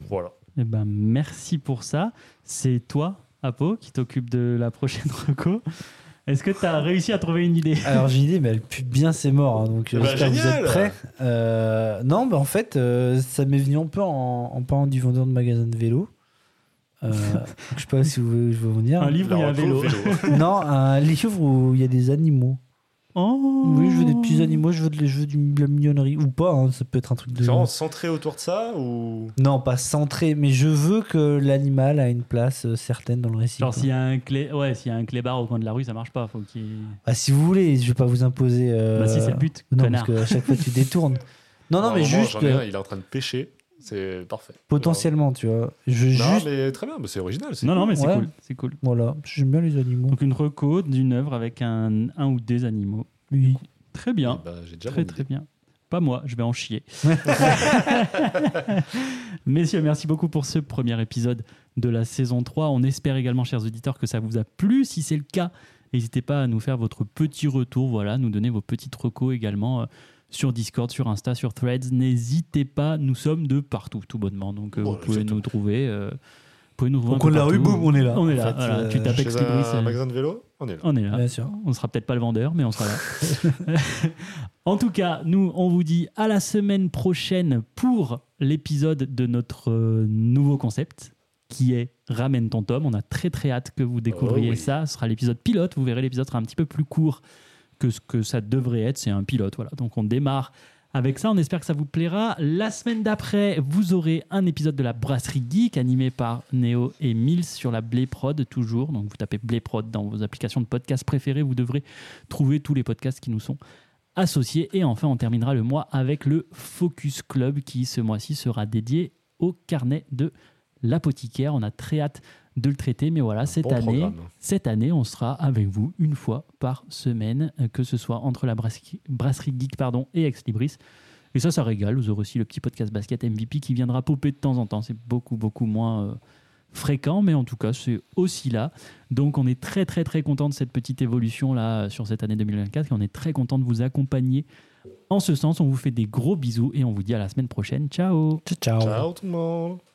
Voilà. Eh ben, merci pour ça. C'est toi, Apo, qui t'occupe de la prochaine reco. Est-ce que tu as réussi à trouver une idée? Alors j'ai une idée, mais elle pue bien ses morts. hein, donc euh, Bah, j'espère que vous êtes prêts. Euh, non, bah en fait, euh, ça m'est venu un peu en, en parlant du vendeur de magasin de vélo. Euh, je sais pas si vous voulez, je vais vous dire. Un livre où il y a un vélo. Non, un livre où il y a des animaux. Oh Oui, je veux des petits animaux, je veux de, je veux de la mignonnerie. Ou pas, hein, ça peut être un truc de. C'est vraiment centré autour de ça ou? Non, pas centré, mais je veux que l'animal a une place euh, certaine dans le récit. Genre s'il y a un clé, ouais, s'il y a un clébard au coin de la rue, ça marche pas. Faut qu'il. Ah, si vous voulez, je vais pas vous imposer. euh, Bah si c'est le but. Non, connard. parce qu'à chaque fois tu détournes. Non, non, mais Normalement, juste j'en ai euh, un, il est en train de pêcher. C'est parfait. potentiellement, tu vois. Je Non, juste. mais très bien, mais c'est original. c'est Non, non, cool. mais c'est Ouais. cool. C'est cool. Voilà, j'aime bien les animaux. Donc une reco d'une œuvre avec un, un ou des animaux. Oui. Très bien. Eh ben, J'ai déjà Très très idée. bien. Pas moi, je vais en chier. Messieurs, merci beaucoup pour ce premier épisode de la saison 3. On espère également, chers auditeurs, que ça vous a plu. Si c'est le cas, n'hésitez pas à nous faire votre petit retour, voilà, nous donner vos petites recos également euh, sur Discord, sur Insta, sur Threads. N'hésitez pas, nous sommes de partout, tout bonnement. Donc euh, Voilà, vous pouvez nous trouver. euh, vous pouvez nous peu de la rue, partout. boum, on est là. On est En là. fait, voilà. euh, tu tapes Chez un, Libris, euh, magasin de vélo, on est là. on est là. Bien sûr. On ne sera peut-être pas le vendeur, mais on sera là. en tout cas, nous, on vous dit à la semaine prochaine pour l'épisode de notre euh, nouveau concept qui est Ramène ton tome. On a très très hâte que vous découvriez Oh oui. ça. Ce sera l'épisode pilote. Vous verrez, l'épisode sera un petit peu plus court que ce que ça devrait être. C'est un pilote. Voilà. Donc on démarre avec ça. On espère que ça vous plaira. La semaine d'après, vous aurez un épisode de la Brasserie Geek animé par Neo et Mills sur la Blé Prod toujours. Donc vous tapez Blé Prod dans vos applications de podcast préférées. Vous devrez trouver tous les podcasts qui nous sont associés. Et enfin, on terminera le mois avec le Focus Club qui ce mois-ci sera dédié au carnet de l'apothicaire. On a très hâte de le traiter. Mais voilà, cette Bon année, programme. cette année, on sera avec vous une fois par semaine, euh, que ce soit entre la brasserie, brasserie geek pardon, et Ex Libris. Et ça, ça régale. Vous aurez aussi le petit podcast basket MVP qui viendra popper de temps en temps. C'est beaucoup, beaucoup moins euh, fréquent, mais en tout cas, c'est aussi là. Donc, on est très, très, très content de cette petite évolution là euh, sur cette année 2024 et on est très content de vous accompagner. En ce sens, on vous fait des gros bisous et on vous dit à la semaine prochaine. Ciao Ciao, ciao. Ciao tout le monde.